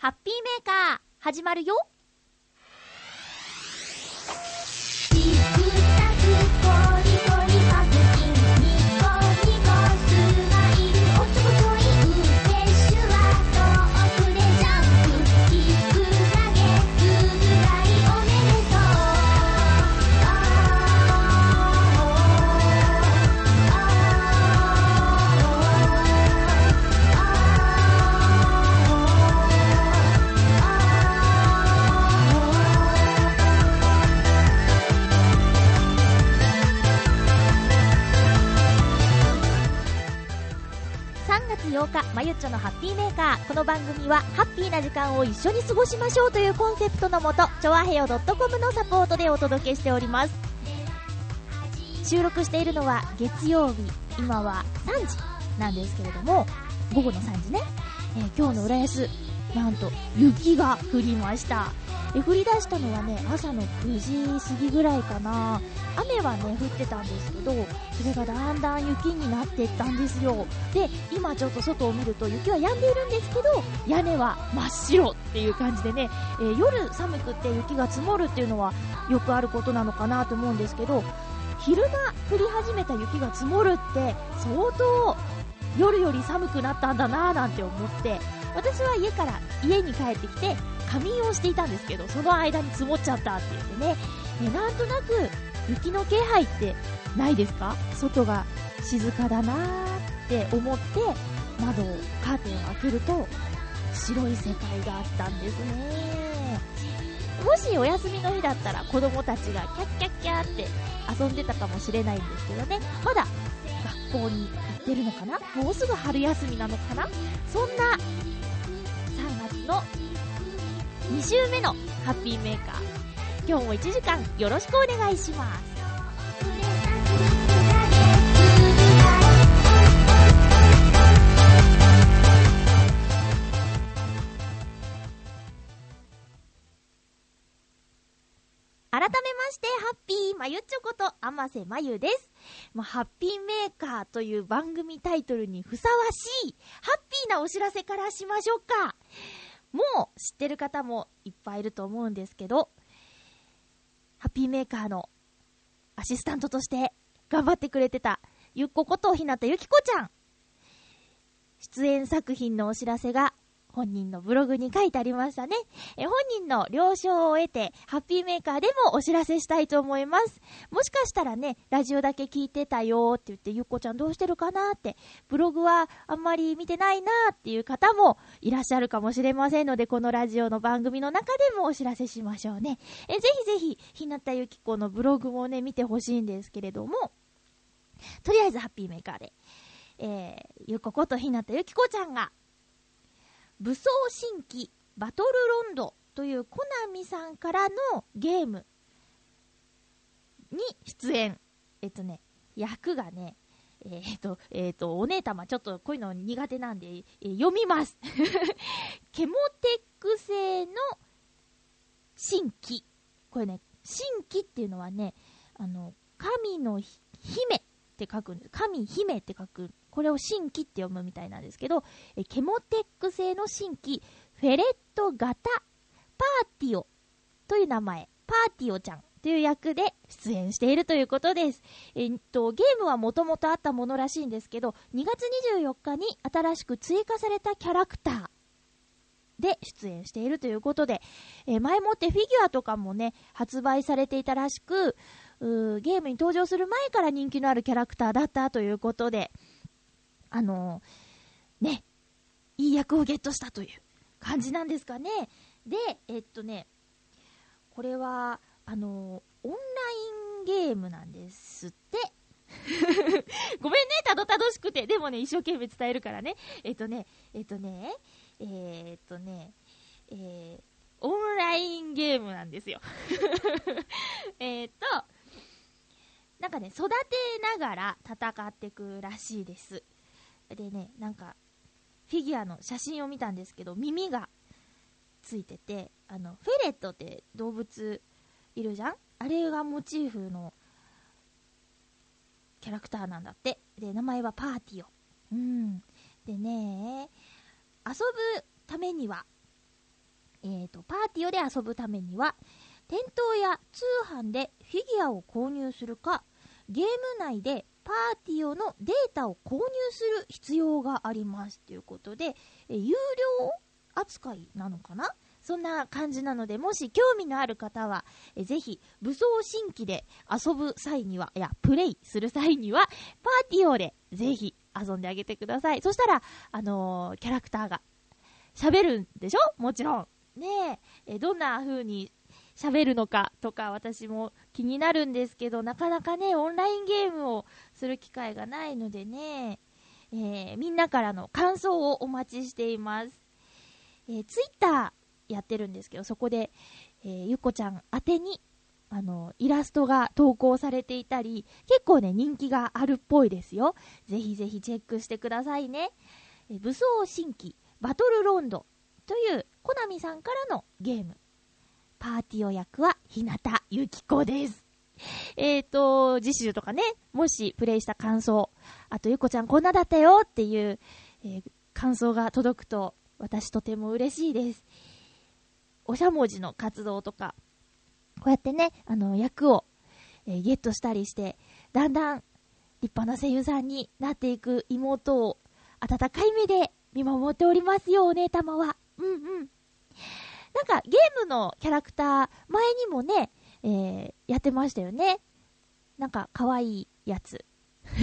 ハッピーメーカー、始まるよ。8日、まゆっちょのハッピーメーカー。この番組は、ハッピーな時間を一緒に過ごしましょうというコンセプトのもと、ちょわへよ .com のサポートでお届けしております。収録しているのは月曜日、今は3時なんですけれども、午後の3時ね。えー今日の浦安、なんと雪が降りました。え降り出したのはね、朝の9時過ぎぐらいかな。雨はね、降ってたんですけど、それがだんだん雪になっていったんですよ。で、今ちょっと外を見ると雪は止んでいるんですけど、屋根は真っ白っていう感じでね、えー夜寒くって雪が積もるっていうのはよくあることなのかなと思うんですけど、昼間降り始めた雪が積もるって相当夜より寒くなったんだなぁなんて思って、私は家から家に帰ってきて仮眠をしていたんですけど、その間に積もっちゃったって言ってね、ねなんとなく雪の気配ってないですか？外が静かだなーって思って窓をカーテンを開けると白い世界があったんですね。もしお休みの日だったら子供たちがキャッキャッキャーって遊んでたかもしれないんですけどね。まだ学校に行ってるのかな？もうすぐ春休みなのかな？そんな3月の2週目のハッピーメーカー。今日も1時間よろしくお願いします。ゆっちょこと、あませまゆです。まあ、ハッピーメーカーという番組タイトルにふさわしい、ハッピーなお知らせからしましょうか。もう知ってる方もいっぱいいると思うんですけど、ハッピーメーカーのアシスタントとして頑張ってくれてた、ゆっこことひなたゆきこちゃん。出演作品のお知らせが本人のブログに書いてありましたね。え本人の了承を得て、ハッピーメーカーでもお知らせしたいと思います。もしかしたらね、ラジオだけ聞いてたよって言って、ゆっこちゃんどうしてるかなって、ブログはあんまり見てないなっていう方もいらっしゃるかもしれませんので、このラジオの番組の中でもお知らせしましょうね。えぜひぜひ、ひなたゆきこのブログもね、見てほしいんですけれども、とりあえずハッピーメーカーで、えー、ゆっこことひなたゆきこちゃんが、武装新規バトルロンドというコナミさんからのゲームに出演。えっとね、役がね、えーっと、えーっと、お姉様、ちょっとこういうの苦手なんで、えー読みます。ケモテック製の新規。これね、新規っていうのはね、あの、神の姫って書くんです。神姫って書く。これを新規って読むみたいなんですけど、えケモテック製の新規、フェレット型パーティオという名前、パーティオちゃんという役で出演しているということです。えっと、ゲームはもともとあったものらしいんですけど、2月24日に新しく追加されたキャラクターで出演しているということで、えー前もってフィギュアとかもね、発売されていたらしく、うーゲームに登場する前から人気のあるキャラクターだったということで、あのーね、いい役をゲットしたという感じなんですかね。で、えっとね、これは、あのーオンラインゲームなんですって。ごめんね、たどたどしくて。でもね、一生懸命伝えるからね。えっとね、えっとね、えーっとね、えー、オンラインゲームなんですよ。えっと、なんかね、育てながら戦っていくらしいです。でね、なんか、フィギュアの写真を見たんですけど、耳がついてて、あの、フェレットって動物いるじゃん？あれがモチーフのキャラクターなんだって。で、名前はパーティオ。うん。でね、遊ぶためには、えっ、と、パーティオで遊ぶためには、店頭や通販でフィギュアを購入するか、ゲーム内でパーティオのデータを購入する必要がありますということで、え有料扱いなのかな？そんな感じなので、もし興味のある方は、えぜひ、武装新規で遊ぶ際には、いや、プレイする際には、パーティオでぜひ遊んであげてください。そしたら、あのーキャラクターが喋るんでしょ？もちろん。ねえ、えどんな風に喋るのかとか私も気になるんですけど、なかなかね、オンラインゲームをする機会がないのでね、えーみんなからの感想をお待ちしています。えー、ツイッターやってるんですけど、そこで、えーゆっこちゃん宛てに、あの、イラストが投稿されていたり、結構ね、人気があるっぽいですよ。ぜひぜひチェックしてくださいね。えー武装新規バトルロンドというコナミさんからのゲーム。パーティオ役は日向ゆき子です。えっ、と、次週とかね、もしプレイした感想、あとゆこちゃんこんなだったよっていう、えー感想が届くと私とても嬉しいです。おしゃもじの活動とか、こうやってね、あの、役を、えーゲットしたりして、だんだん立派な声優さんになっていく妹を温かい目で見守っておりますよ、お姉様は。うんうん。なんか、ゲームのキャラクター、前にもね、えーやってましたよね。なんか、可愛いやつ。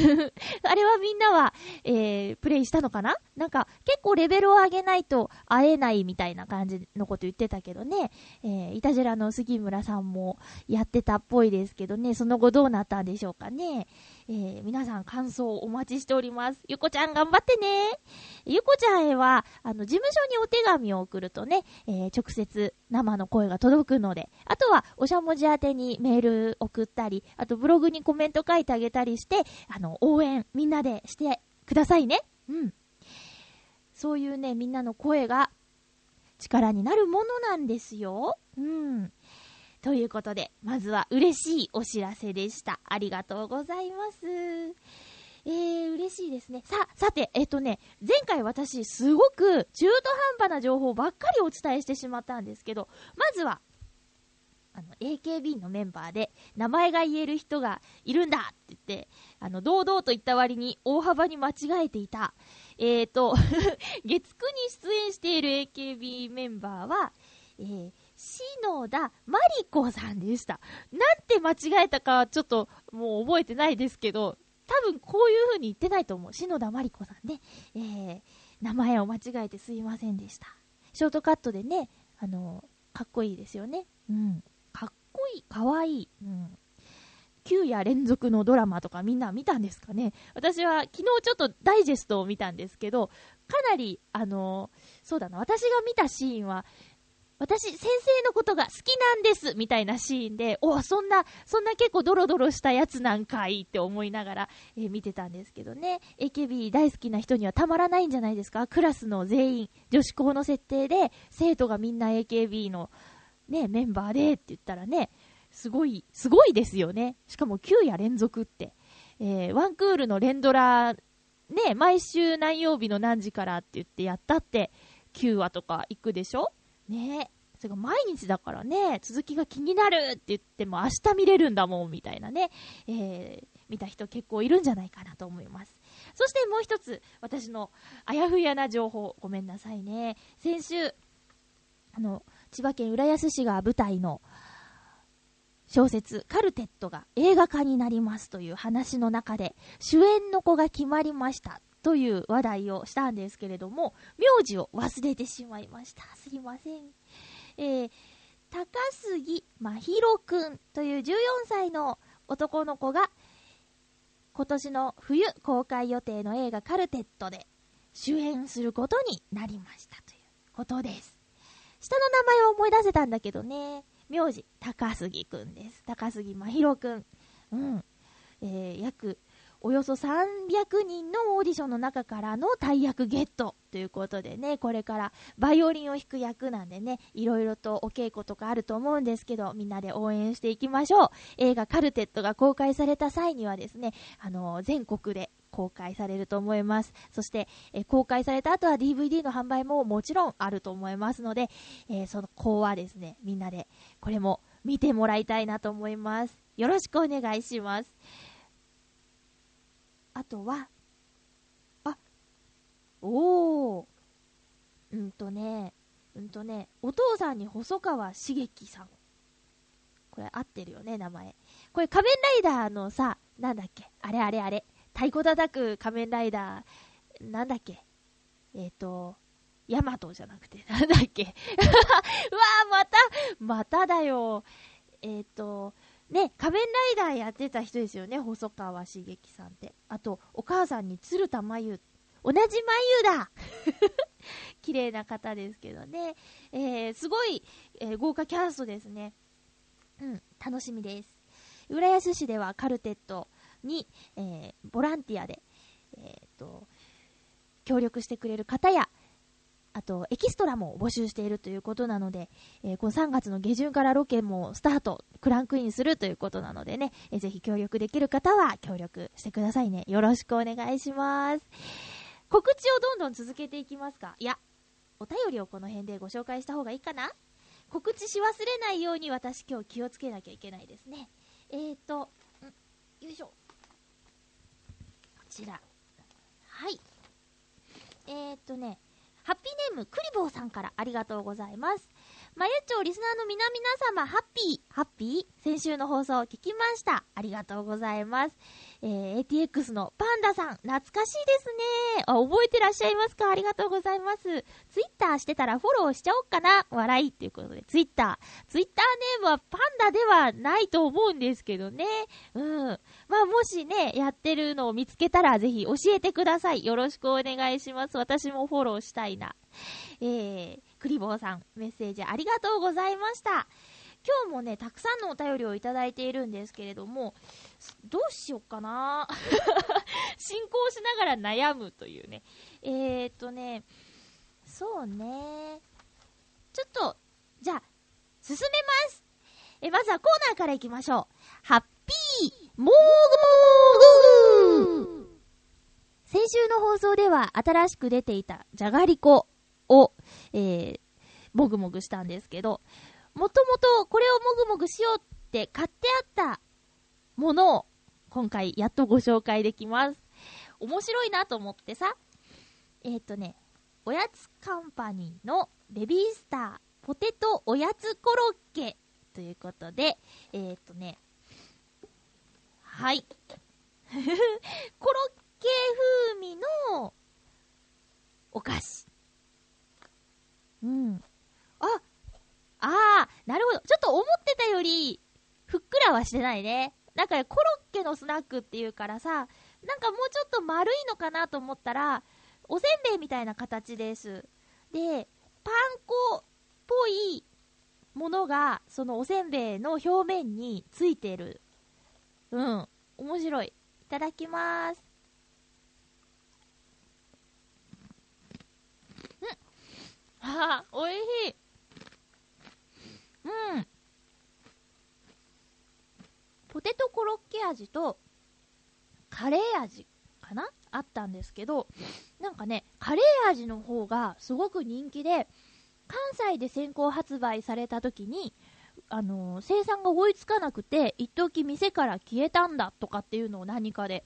あれはみんなは、えープレイしたのかな？なんか、結構レベルを上げないと会えないみたいな感じのこと言ってたけどね。えー、いたじらの杉村さんもやってたっぽいですけどね、その後どうなったんでしょうかね。えー皆さん感想をお待ちしております。ゆこちゃん頑張ってね。ゆこちゃんへは、あの、事務所にお手紙を送るとね、えー直接生の声が届くので、あとは、おしゃもじ宛てにメール送ったり、あとブログにコメント書いてあげたりして、あの、応援みんなでしてくださいね。うん。そういうね、みんなの声が力になるものなんですよ。うん。ということで、まずは嬉しいお知らせでした。ありがとうございます。えー、嬉しいですね。さ、さて、えっ、とね、前回私、すごく中途半端な情報ばっかりお伝えしてしまったんですけど、まずは、あの、AKB のメンバーで、名前が言える人がいるんだって言って、あの、堂々と言った割に大幅に間違えていた、えーと、月9に出演している AKB メンバーは、えー、篠田真理子さんでした。なんて間違えたかちょっともう覚えてないですけど、多分こういう風に言ってないと思う。篠田真理子さんね。えー、名前を間違えてすいませんでした。ショートカットでね、あの、かっこいいですよね。うん。かっこいい、かわいい。うん。9夜連続のドラマとかみんな見たんですかね私は昨日ちょっとダイジェストを見たんですけど、かなり、あのそうだな、私が見たシーンは、私、先生のことが好きなんですみたいなシーンで、おそんな、そんな結構ドロドロしたやつなんかいって思いながら、えー見てたんですけどね。AKB 大好きな人にはたまらないんじゃないですか？クラスの全員、女子校の設定で、生徒がみんな AKB のね、メンバーでって言ったらね、すごい、すごいですよね。しかも9夜連続って。えーワンクールの連ドラ、ね、毎週何曜日の何時からって言ってやったって、9話とか行くでしょ？ねそれが毎日だからね、続きが気になるって言っても明日見れるんだもん、みたいなね、えー見た人結構いるんじゃないかなと思います。そしてもう一つ、私のあやふやな情報、ごめんなさいね。先週、あの、千葉県浦安市が舞台の小説、カルテットが映画化になりますという話の中で、主演の子が決まりましたという話題をしたんですけれども、名字を忘れてしまいました。すいません。えー、高杉真宙くんという14歳の男の子が、今年の冬公開予定の映画カルテットで主演することになりましたということです。下の名前を思い出せたんだけどね。名字、高杉くんです。高杉真宙くん。うん。えー、約、およそ300人のオーディションの中からの大役ゲットということでね、これからバイオリンを弾く役なんでね、いろいろとお稽古とかあると思うんですけど、みんなで応援していきましょう。映画カルテットが公開された際にはですね、あの全国で公開されると思います。そして、え公開された後は DVD の販売ももちろんあると思いますので、えーその子はですね、みんなでこれも見てもらいたいなと思います。よろしくお願いします。あとは、あ、おー、うんとね、うんとね、お父さんに細川茂樹さん。これ合ってるよね、名前。これ仮面ライダーのさ、なんだっけ、あれあれあれ、太鼓叩く仮面ライダー、なんだっけ、えっ、ー、と、ヤマトじゃなくて、なんだっけ？うわー、また、まただよ。えっ、ー、と、ね、仮面ライダーやってた人ですよね、細川茂樹さんって。あと、お母さんに鶴田真由。同じ真由だ 綺麗な方ですけどね。えー、すごい、えー、豪華キャストですね。うん、楽しみです。浦安市ではカルテットに、えー、ボランティアで、えー、と、協力してくれる方や、あと、エキストラも募集しているということなので、えー、この3月の下旬からロケもスタート、クランクインするということなのでね、えー、ぜひ協力できる方は協力してくださいね。よろしくお願いします。告知をどんどん続けていきますか？いや、お便りをこの辺でご紹介した方がいいかな？告知し忘れないように私今日気をつけなきゃいけないですね。えーと、よいしょ。こちら。はい。えーとね、ハッピーネームクリボーさんからありがとうございます。まゆっちょリスナーの皆々様、ハッピー、ハッピー先週の放送を聞きました。ありがとうございます。えー、ATX のパンダさん、懐かしいですね。あ、覚えてらっしゃいますか？ありがとうございます。ツイッターしてたらフォローしちゃおっかな？笑いっていうことで、ツイッター。ツイッターネームはパンダではないと思うんですけどね。うん。まあ、もしね、やってるのを見つけたらぜひ教えてください。よろしくお願いします。私もフォローしたいな。えー、クリボーさん、メッセージありがとうございました。今日もね、たくさんのお便りをいただいているんですけれども、どうしよっかな 進行しながら悩むというね。えー、っとね、そうね。ちょっと、じゃあ、進めます。え、まずはコーナーから行きましょう。ハッピーモーグモーグ先週の放送では新しく出ていたじゃがりこを、えー、もぐもぐしたんですけど、もともとこれをもぐもぐしようって買ってあったものを今回やっとご紹介できます。面白いなと思ってさ、えー、っとね、おやつカンパニーのベビースターポテトおやつコロッケということで、えー、っとね、はい。コロッケ風味のお菓子。うん。あ、あー、なるほど。ちょっと思ってたより、ふっくらはしてないね。なんかコロッケのスナックっていうからさ、なんかもうちょっと丸いのかなと思ったら、おせんべいみたいな形です。で、パン粉っぽいものが、そのおせんべいの表面についてる。うん。面白い。いただきます。あ、おいしい。うん。ポテトコロッケ味と、カレー味かな？あったんですけど、なんかね、カレー味の方がすごく人気で、関西で先行発売された時に、あのー生産が追いつかなくて、一時店から消えたんだとかっていうのを何かで、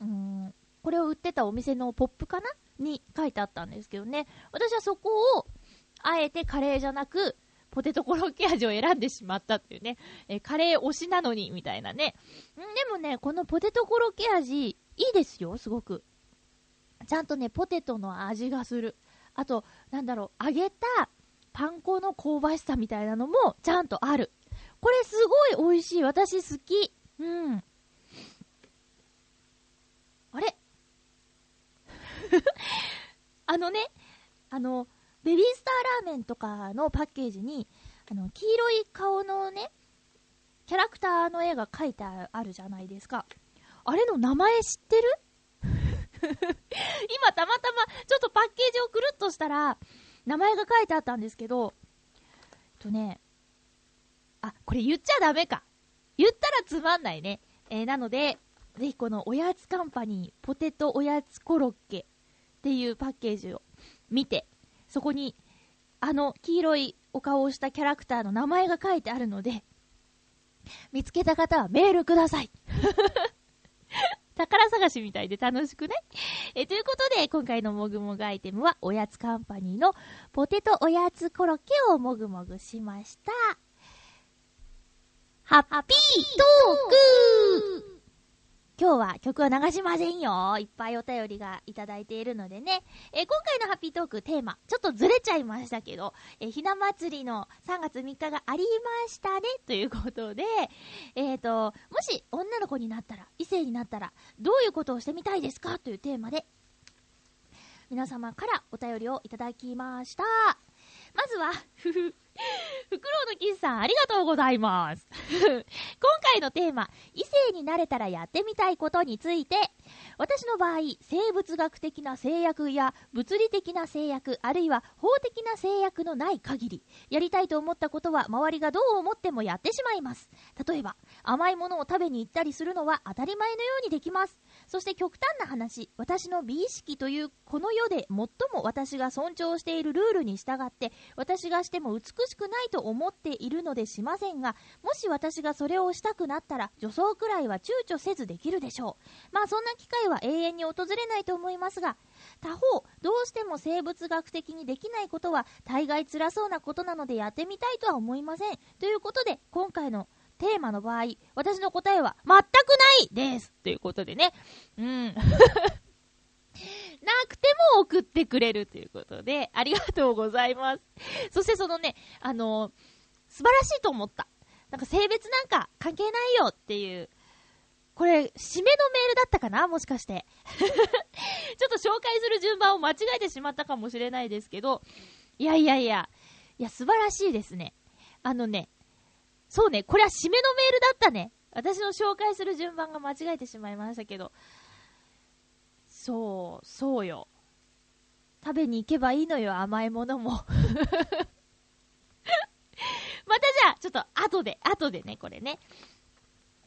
うん、これを売ってたお店のポップかな？に書いてあったんですけどね。私はそこを、あえてカレーじゃなく、ポテトコロッケ味を選んでしまったっていうね。えカレー推しなのに、みたいなね。でもね、このポテトコロッケ味、いいですよ、すごく。ちゃんとね、ポテトの味がする。あと、なんだろう、揚げたパン粉の香ばしさみたいなのもちゃんとある。これすごい美味しい。私好き。うん。あれ？あのね、あの、ベビースターラーメンとかのパッケージに、あの、黄色い顔のね、キャラクターの絵が描いてあるじゃないですか。あれの名前知ってる？今たまたまちょっとパッケージをくるっとしたら、名前が書いてあったんですけど、えっとね、あ、これ言っちゃダメか。言ったらつまんないね。えーなので、ぜひこのおやつカンパニー、ポテトおやつコロッケっていうパッケージを見て、そこに、あの黄色いお顔をしたキャラクターの名前が書いてあるので、見つけた方はメールください。宝探しみたいで楽しくね。えということで、今回のもぐもぐアイテムは、おやつカンパニーのポテトおやつコロッケをもぐもぐしました。ハッピートーク今日は曲は流しませんよ。いっぱいお便りがいただいているのでね。えー今回のハッピートークテーマ、ちょっとずれちゃいましたけど、えーひな祭りの3月3日がありましたね、ということで、えーと、もし女の子になったら、異性になったら、どういうことをしてみたいですか？というテーマで、皆様からお便りをいただきました。まずは、フクロウのキスさん、ありがとうございます。今回のテーマ、異性になれたらやってみたいことについて、私の場合、生物学的な制約や物理的な制約、あるいは法的な制約のない限り、やりたいと思ったことは周りがどう思ってもやってしまいます。例えば、甘いものを食べに行ったりするのは当たり前のようにできます。そして極端な話、私の美意識というこの世で最も私が尊重しているルールに従って、私がしても美しくないと思っているのでしませんが、もし私がそれをしたくなったら、女装くらいは躊躇せずできるでしょう。まあそんな機会は永遠に訪れないと思いますが、他方、どうしても生物学的にできないことは大概辛そうなことなのでやってみたいとは思いません。ということで、今回のテーマの場合、私の答えは全くないですということでね。うん。なくても送ってくれるということで、ありがとうございます。そしてそのね、あの素晴らしいと思った。なんか性別なんか関係ないよっていう、これ、締めのメールだったかな？もしかして。ちょっと紹介する順番を間違えてしまったかもしれないですけど、いやいやいや、いや、素晴らしいですね。あのね、そうね、これは締めのメールだったね。私の紹介する順番が間違えてしまいましたけど。そう、そうよ。食べに行けばいいのよ、甘いものも。またじゃあ、ちょっと後で、後でね、これね。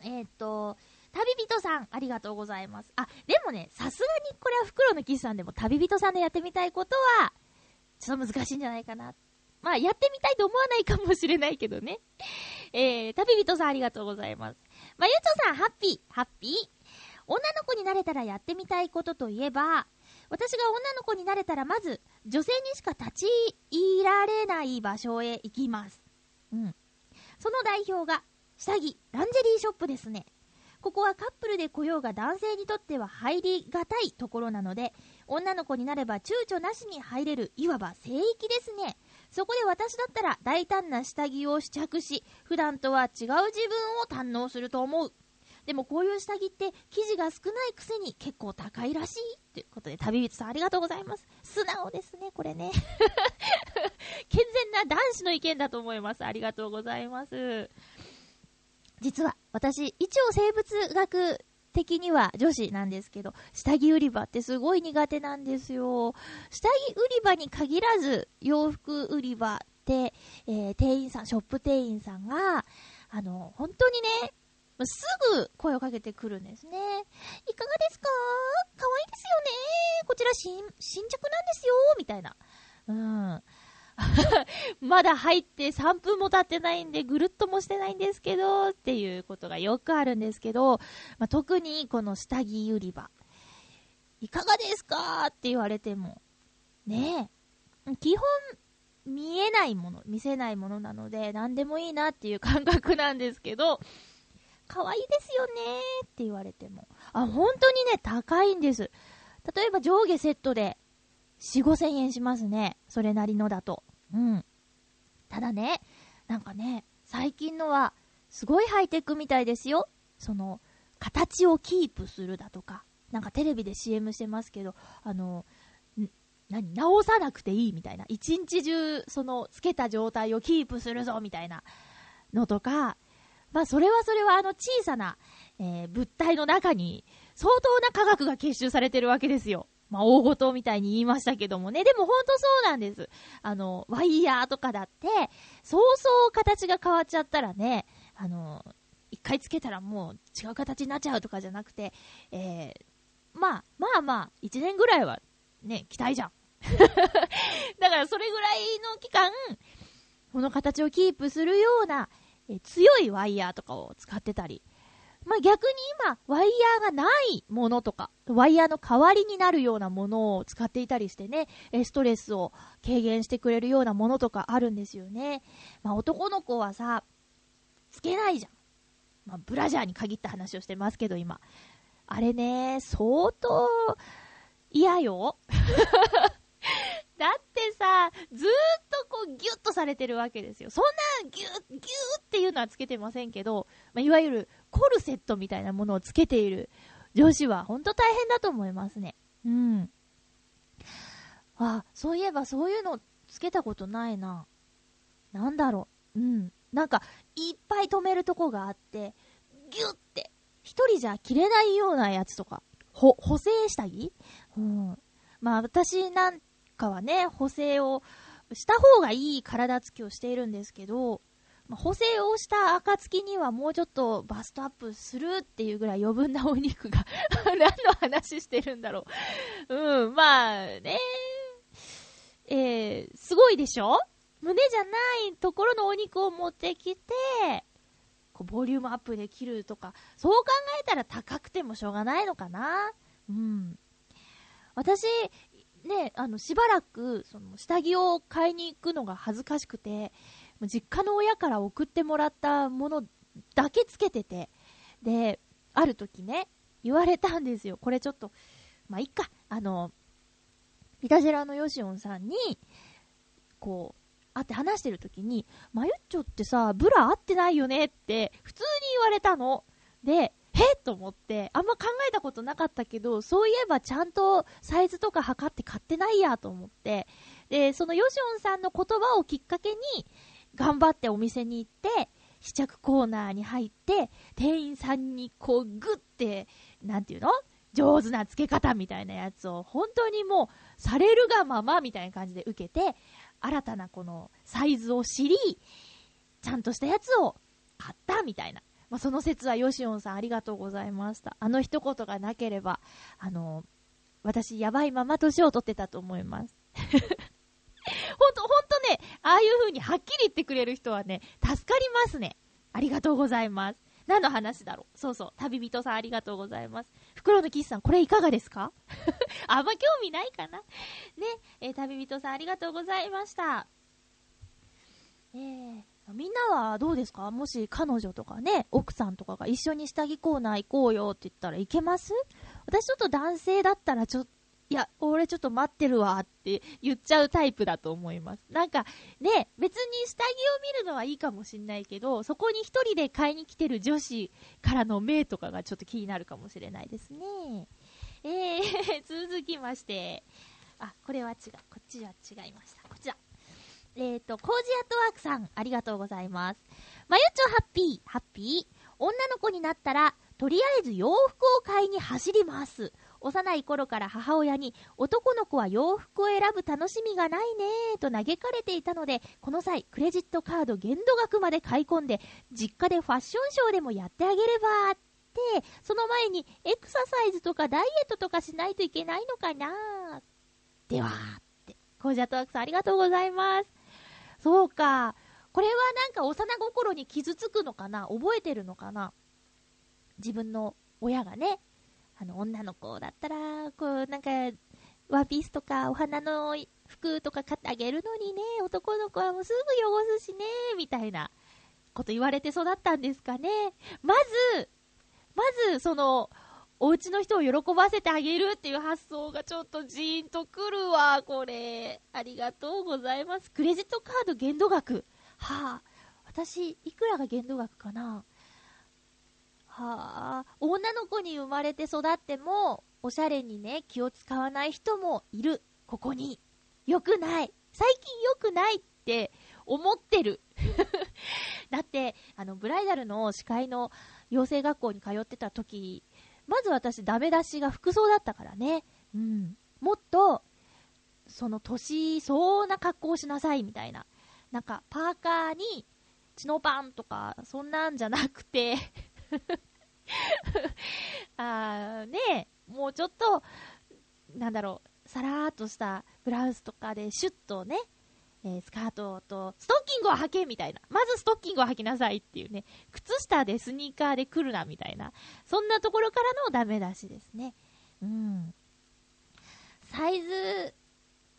えーっと、旅人さん、ありがとうございます。あ、でもね、さすがにこれは袋のキスさんでも旅人さんでやってみたいことは、ちょっと難しいんじゃないかな。まあ、やってみたいと思わないかもしれないけどね。えー、旅人さんありがとうございます。まゆうちょさん、ハッピー、ハッピー。女の子になれたらやってみたいことといえば、私が女の子になれたらまず、女性にしか立ち入られない場所へ行きます。うん。その代表が、下着、ランジェリーショップですね。ここはカップルで来ようが男性にとっては入りがたいところなので、女の子になれば躊躇なしに入れる、いわば聖域ですね。そこで私だったら大胆な下着を試着し、普段とは違う自分を堪能すると思う。でもこういう下着って生地が少ないくせに結構高いらしい。ということで、旅人さんありがとうございます。素直ですね、これね。健全な男子の意見だと思います。ありがとうございます。実は私、一応生物学的には女子なんですけど、下着売り場ってすごい苦手なんですよ。下着売り場に限らず、洋服売り場で、えー店員さん、ショップ店員さんが、あの、本当にね、すぐ声をかけてくるんですね。いかがですか？可愛いですよねこちら新、新着なんですよみたいな。うん。まだ入って3分も経ってないんで、ぐるっともしてないんですけど、っていうことがよくあるんですけど、まあ、特にこの下着売り場。いかがですかって言われても、ねえ。基本、見えないもの、見せないものなので、何でもいいなっていう感覚なんですけど、可愛いですよねって言われても。あ、本当にね、高いんです。例えば上下セットで、4、5千円しますね。それなりのだと。うん。ただね、なんかね、最近のは、すごいハイテクみたいですよ。その、形をキープするだとか。なんかテレビで CM してますけど、あの、何直さなくていいみたいな。一日中、その、つけた状態をキープするぞみたいなのとか、まあ、それはそれはあの小さな、えー物体の中に相当な科学が結集されてるわけですよ。まあ、大事みたいに言いましたけどもね。でも本当そうなんです。あの、ワイヤーとかだって、そうそう形が変わっちゃったらね、あの、い回つけたらもう違う形になっちゃうとかじゃなくて、えー、まあ、まあまあ、1年ぐらいはね、期待じゃん。だからそれぐらいの期間、この形をキープするような、え強いワイヤーとかを使ってたり、まあ、逆に今、ワイヤーがないものとか、ワイヤーの代わりになるようなものを使っていたりしてね、ストレスを軽減してくれるようなものとかあるんですよね。まあ、男の子はさ、つけないじゃん。まあ、ブラジャーに限った話をしてますけど、今。あれね、相当嫌よ。だってさ、ずーっとこうギュッとされてるわけですよ。そんなギュッ、ギューっていうのはつけてませんけど、まあ、いわゆるコルセットみたいなものをつけている女子は本当大変だと思いますね。うん。あ、そういえばそういうのつけたことないな。なんだろう。うん。なんか、いっぱい止めるとこがあって、ギュッて、一人じゃ着れないようなやつとか、ほ、補正下着？うん。まあ私なんかはね、補正をした方がいい体つきをしているんですけど、ま、補正をした暁にはもうちょっとバストアップするっていうぐらい余分なお肉が 何の話してるんだろう。うん、まあね、えー、すごいでしょ？胸じゃないところのお肉を持ってきて、こうボリュームアップできるとか、そう考えたら高くてもしょうがないのかな。うん。私、ね、あの、しばらく、その、下着を買いに行くのが恥ずかしくて、実家の親から送ってもらったものだけつけてて、で、ある時ね、言われたんですよ。これちょっと、まあ、いっか。あの、ビタジェラのヨシオンさんに、こう、会って話してる時に、マユッチョってさ、ブラ合ってないよね？って、普通に言われたの。で、へと思って、あんま考えたことなかったけど、そういえばちゃんとサイズとか測って買ってないやと思って、で、そのヨシオンさんの言葉をきっかけに、頑張ってお店に行って、試着コーナーに入って、店員さんにこうグッて、なんていうの？上手な付け方みたいなやつを本当にもうされるがままみたいな感じで受けて、新たなこのサイズを知り、ちゃんとしたやつを買ったみたいな。まあ、その説はヨシオンさんありがとうございました。あの一言がなければ、あの、私やばいまま年を取ってたと思います。ほんと、ほんとね、ああいう風にはっきり言ってくれる人はね、助かりますね。ありがとうございます。何の話だろうそうそう。旅人さんありがとうございます。袋のキスさん、これいかがですか？あんま興味ないかな？ね、えー、旅人さんありがとうございました。えー、みんなはどうですか？もし彼女とかね、奥さんとかが一緒に下着コーナー行こうよって言ったらいけます？私ちょっと男性だったらちょっと、いや、俺ちょっと待ってるわって言っちゃうタイプだと思います。なんか、ね、別に下着を見るのはいいかもしんないけど、そこに一人で買いに来てる女子からの目とかがちょっと気になるかもしれないですね。えー、続きまして、あ、これは違う。こっちは違いました。えっ、ー、と、コージアットワークさん、ありがとうございます。まゆちょハッピー、ハッピー。女の子になったら、とりあえず洋服を買いに走ります。幼い頃から母親に、男の子は洋服を選ぶ楽しみがないねーと嘆かれていたので、この際、クレジットカード限度額まで買い込んで、実家でファッションショーでもやってあげればって、その前にエクササイズとかダイエットとかしないといけないのかなでは、って。コージャトワークさんありがとうございます。そうか。これはなんか幼心に傷つくのかな？覚えてるのかな？自分の親がね、あの、女の子だったら、こう、なんか、ワンピースとかお花の服とか買ってあげるのにね、男の子はもうすぐ汚すしね、みたいなこと言われて育ったんですかね。まず、まず、その、お家の人を喜ばせてあげるっていう発想がちょっとジーンとくるわ、これ。ありがとうございます。クレジットカード限度額。はあ、私、いくらが限度額かなはあ、女の子に生まれて育っても、おしゃれにね、気を使わない人もいる。ここに。良くない。最近良くないって思ってる。だって、あの、ブライダルの司会の養成学校に通ってた時まず私ダメ出しが服装だったからね。うん。もっと、その年相な格好をしなさいみたいな。なんか、パーカーに、チノパンとか、そんなんじゃなくて あーね、もうちょっと、なんだろう、さらーっとしたブラウスとかでシュッとね、えースカートとストッキングを履けみたいな。まずストッキングを履きなさいっていうね。靴下でスニーカーで来るなみたいな。そんなところからのダメ出しですね。うん。サイズ、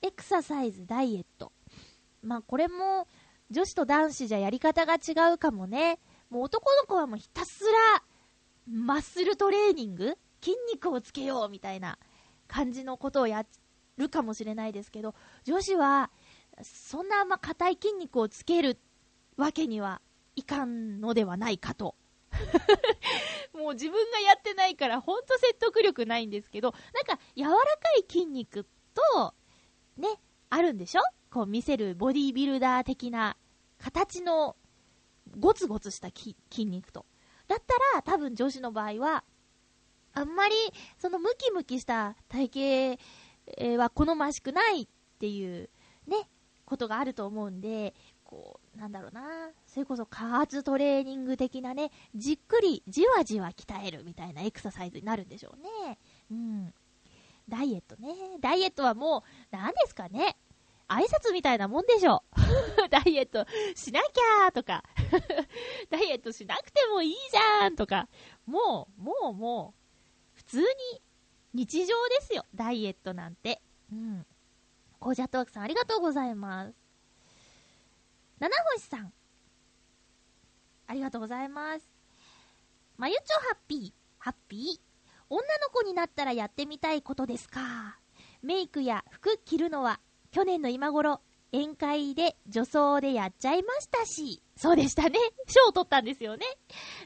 エクササイズ、ダイエット。まあこれも女子と男子じゃやり方が違うかもね。もう男の子はもうひたすらマッスルトレーニング筋肉をつけようみたいな感じのことをやるかもしれないですけど、女子はそんなま硬い筋肉をつけるわけにはいかんのではないかと。もう自分がやってないからほんと説得力ないんですけど、なんか柔らかい筋肉と、ね、あるんでしょ？こう見せるボディービルダー的な形のゴツゴツした筋肉と。だったら多分女子の場合は、あんまりそのムキムキした体型は好ましくないっていうね、ことがあると思うんで、こう、なんだろうな、それこそ加圧トレーニング的なね、じっくりじわじわ鍛えるみたいなエクササイズになるんでしょうね。うん。ダイエットね。ダイエットはもう、何ですかね。挨拶みたいなもんでしょう。ダイエットしなきゃーとか、ダイエットしなくてもいいじゃんとか、もう、もうもう、普通に日常ですよ。ダイエットなんて。うん。コージャットワークさんありがとうございます。七星さん。ありがとうございます。まゆちょハッピー、ハッピー？女の子になったらやってみたいことですか？メイクや服着るのは去年の今頃、宴会で女装でやっちゃいましたし。そうでしたね。賞を取ったんですよね。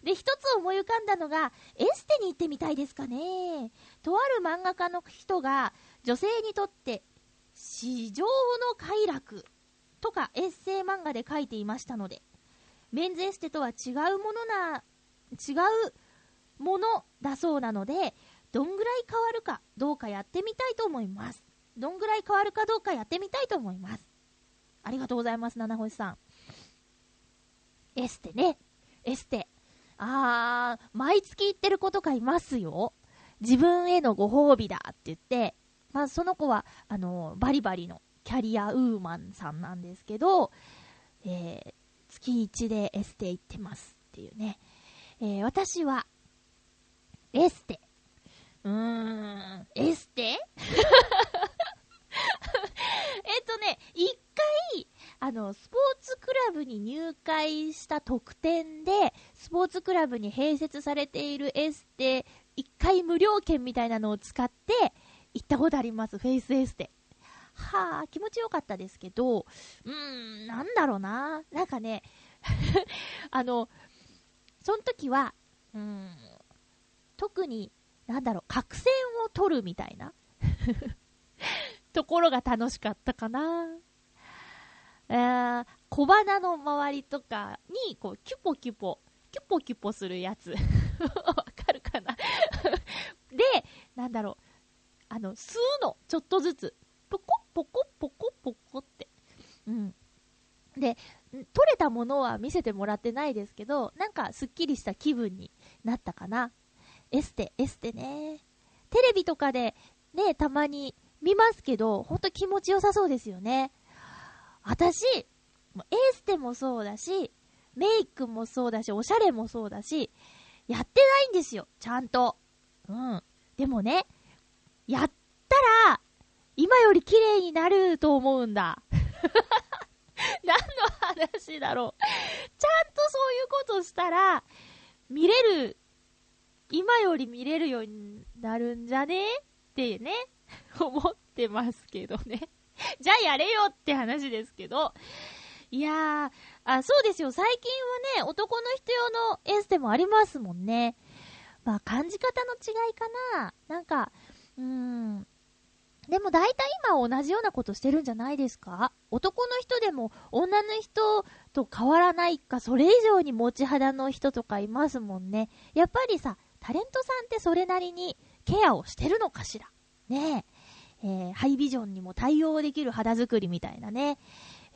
で、一つ思い浮かんだのが、エステに行ってみたいですかね。とある漫画家の人が、女性にとって市場の快楽とかエッセイ漫画で書いていましたので、メンズエステとは違うものな、違うものだそうなので、どんぐらい変わるかどうかやってみたいと思います。どんぐらい変わるかどうかやってみたいと思います。ありがとうございます、七星さん。エステね。エステ。あー、毎月行ってる子とかいますよ。自分へのご褒美だって言って、まあその子は、あの、バリバリのキャリアウーマンさんなんですけど、えー、月1でエステ行ってますっていうね。えー、私は、エステ。うーん、エステ？えっとね、一回、あの、スポーツクラブに入会した特典で、スポーツクラブに併設されているエステ、一回無料券みたいなのを使って、行ったことあります、フェイスエステ。はあ、気持ちよかったですけど、うーん、なんだろうな。なんかね、あの、その時は、うん、特に、なんだろう、角栓を取るみたいな ところが楽しかったかな。え、小鼻の周りとかに、こう、キュポキュポ、キュポキュポするやつ。わかるかなで、なんだろう、あの、吸うの、ちょっとずつ。ポコポコポコポコって。うん。で、取れたものは見せてもらってないですけど、なんかすっきりした気分になったかな。エステ、エステね。テレビとかでね、たまに見ますけど、ほんと気持ちよさそうですよね。私、エステもそうだし、メイクもそうだし、おしゃれもそうだし、やってないんですよ、ちゃんと。うん。でもね、やったら、今より綺麗になると思うんだ。何の話だろう。ちゃんとそういうことしたら、見れる、今より見れるようになるんじゃねってね、思ってますけどね。じゃあやれよって話ですけど。いやー、あ、そうですよ。最近はね、男の人用のエステもありますもんね。まあ、感じ方の違いかな。なんか、うん。でも大体今同じようなことしてるんじゃないですか？男の人でも女の人と変わらないか、それ以上に持ち肌の人とかいますもんね。やっぱりさ、タレントさんってそれなりにケアをしてるのかしら？ねえ。えーハイビジョンにも対応できる肌作りみたいなね。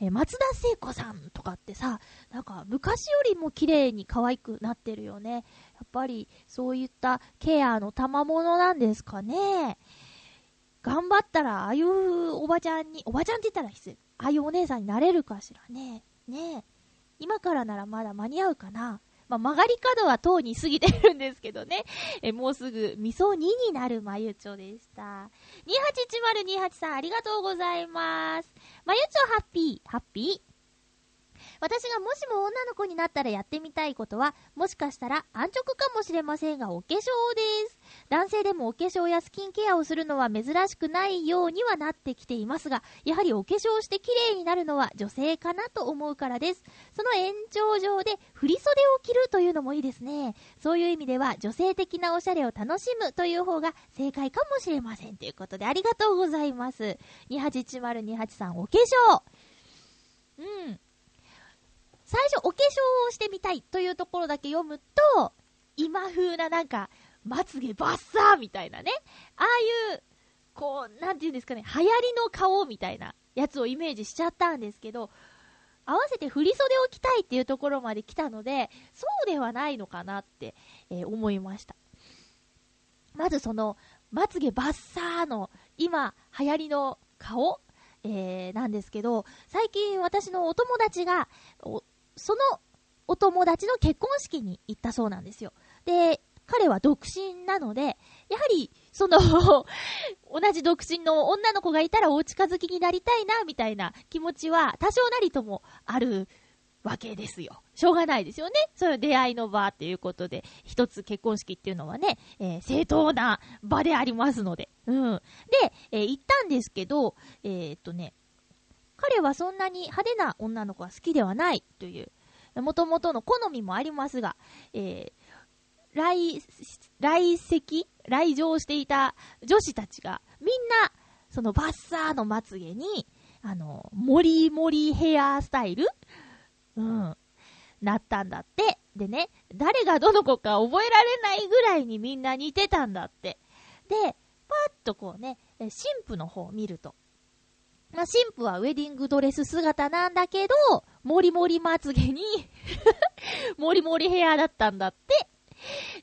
えー松田聖子さんとかってさ、なんか昔よりも綺麗に可愛くなってるよね。やっぱりそういったケアの賜物なんですかね。頑張ったら、ああいうおばちゃんに、おばちゃんって言ったら失礼。ああいうお姉さんになれるかしらね。ね。今からならまだ間に合うかな。まあ、曲がり角はとうに過ぎてるんですけどね。え、もうすぐ、味噌2になるまゆちょでした。281028さん、ありがとうございます。まゆちょハッピー、ハッピー。私がもしも女の子になったらやってみたいことは、もしかしたら安直かもしれませんが、お化粧です。男性でもお化粧やスキンケアをするのは珍しくないようにはなってきていますが、やはりお化粧して綺麗になるのは女性かなと思うからです。その延長上で振り袖を着るというのもいいですね。そういう意味では女性的なおしゃれを楽しむという方が正解かもしれません。ということでありがとうございます。281028さん、お化粧。うん。最初、お化粧をしてみたいというところだけ読むと、今風ななんか、まつげバッサーみたいなね。ああいう、こう、なんていうんですかね、流行りの顔みたいなやつをイメージしちゃったんですけど、合わせて振り袖を着たいっていうところまで来たので、そうではないのかなって、えー思いました。まずその、まつげバッサーの、今流行りの顔、えーなんですけど、最近私のお友達が、おそのお友達の結婚式に行ったそうなんですよ。で、彼は独身なので、やはり、その、同じ独身の女の子がいたらお近づきになりたいな、みたいな気持ちは多少なりともあるわけですよ。しょうがないですよね。そういう出会いの場っていうことで、一つ結婚式っていうのはね、えー正当な場でありますので。うん。で、えー行ったんですけど、えーっとね、彼はそんなに派手な女の子は好きではないという、もともとの好みもありますが、えー来、来席来場していた女子たちが、みんな、そのバッサーのまつげに、あの、モリモリヘアスタイルうん。なったんだって。でね、誰がどの子か覚えられないぐらいにみんな似てたんだって。で、パッとこうね、神父の方を見ると。まあ、神父はウェディングドレス姿なんだけど、モリモリまつげに、モリモリヘアだったんだって。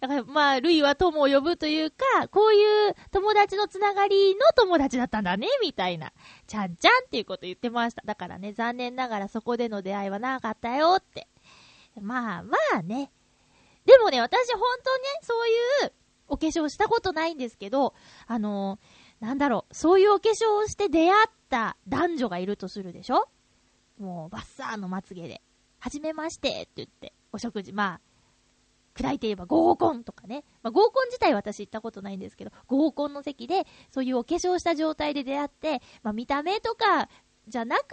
だから、まあ、ルイは友を呼ぶというか、こういう友達のつながりの友達だったんだね、みたいな。ちゃんちゃんっていうこと言ってました。だからね、残念ながらそこでの出会いはなかったよって。まあまあね。でもね、私本当ね、そういうお化粧したことないんですけど、あのーなんだろう、そういうお化粧をして出会った男女がいるとするでしょ？もう、バッサーのまつげで、はじめましてって言って、お食事、まあ、砕いて言えば合コンとかね。まあ、合コン自体私行ったことないんですけど、合コンの席で、そういうお化粧した状態で出会って、まあ、見た目とかじゃなく、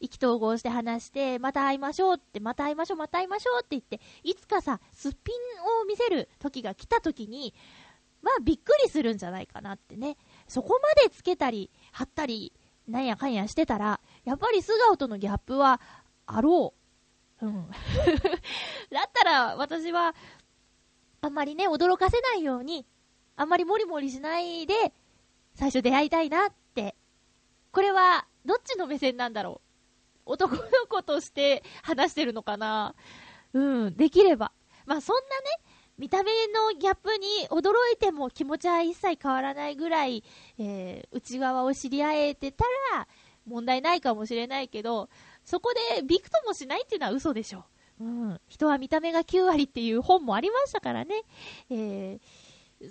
意気投合して話して、また会いましょうって、また会いましょう、また会いましょうって言って、いつかさ、すっぴんを見せる時が来た時に、まあびっくりするんじゃないかなってね。そこまでつけたり、貼ったり、なんやかんやしてたら、やっぱり素顔とのギャップはあろう。うん。だったら、私は、あんまりね、驚かせないように、あんまりモリモリしないで、最初出会いたいなって。これは、どっちの目線なんだろう男の子として話してるのかなうん、できれば。まあそんなね、見た目のギャップに驚いても気持ちは一切変わらないぐらい、えー内側を知り合えてたら問題ないかもしれないけど、そこでびくともしないっていうのは嘘でしょ。うん。人は見た目が9割っていう本もありましたからね。えー、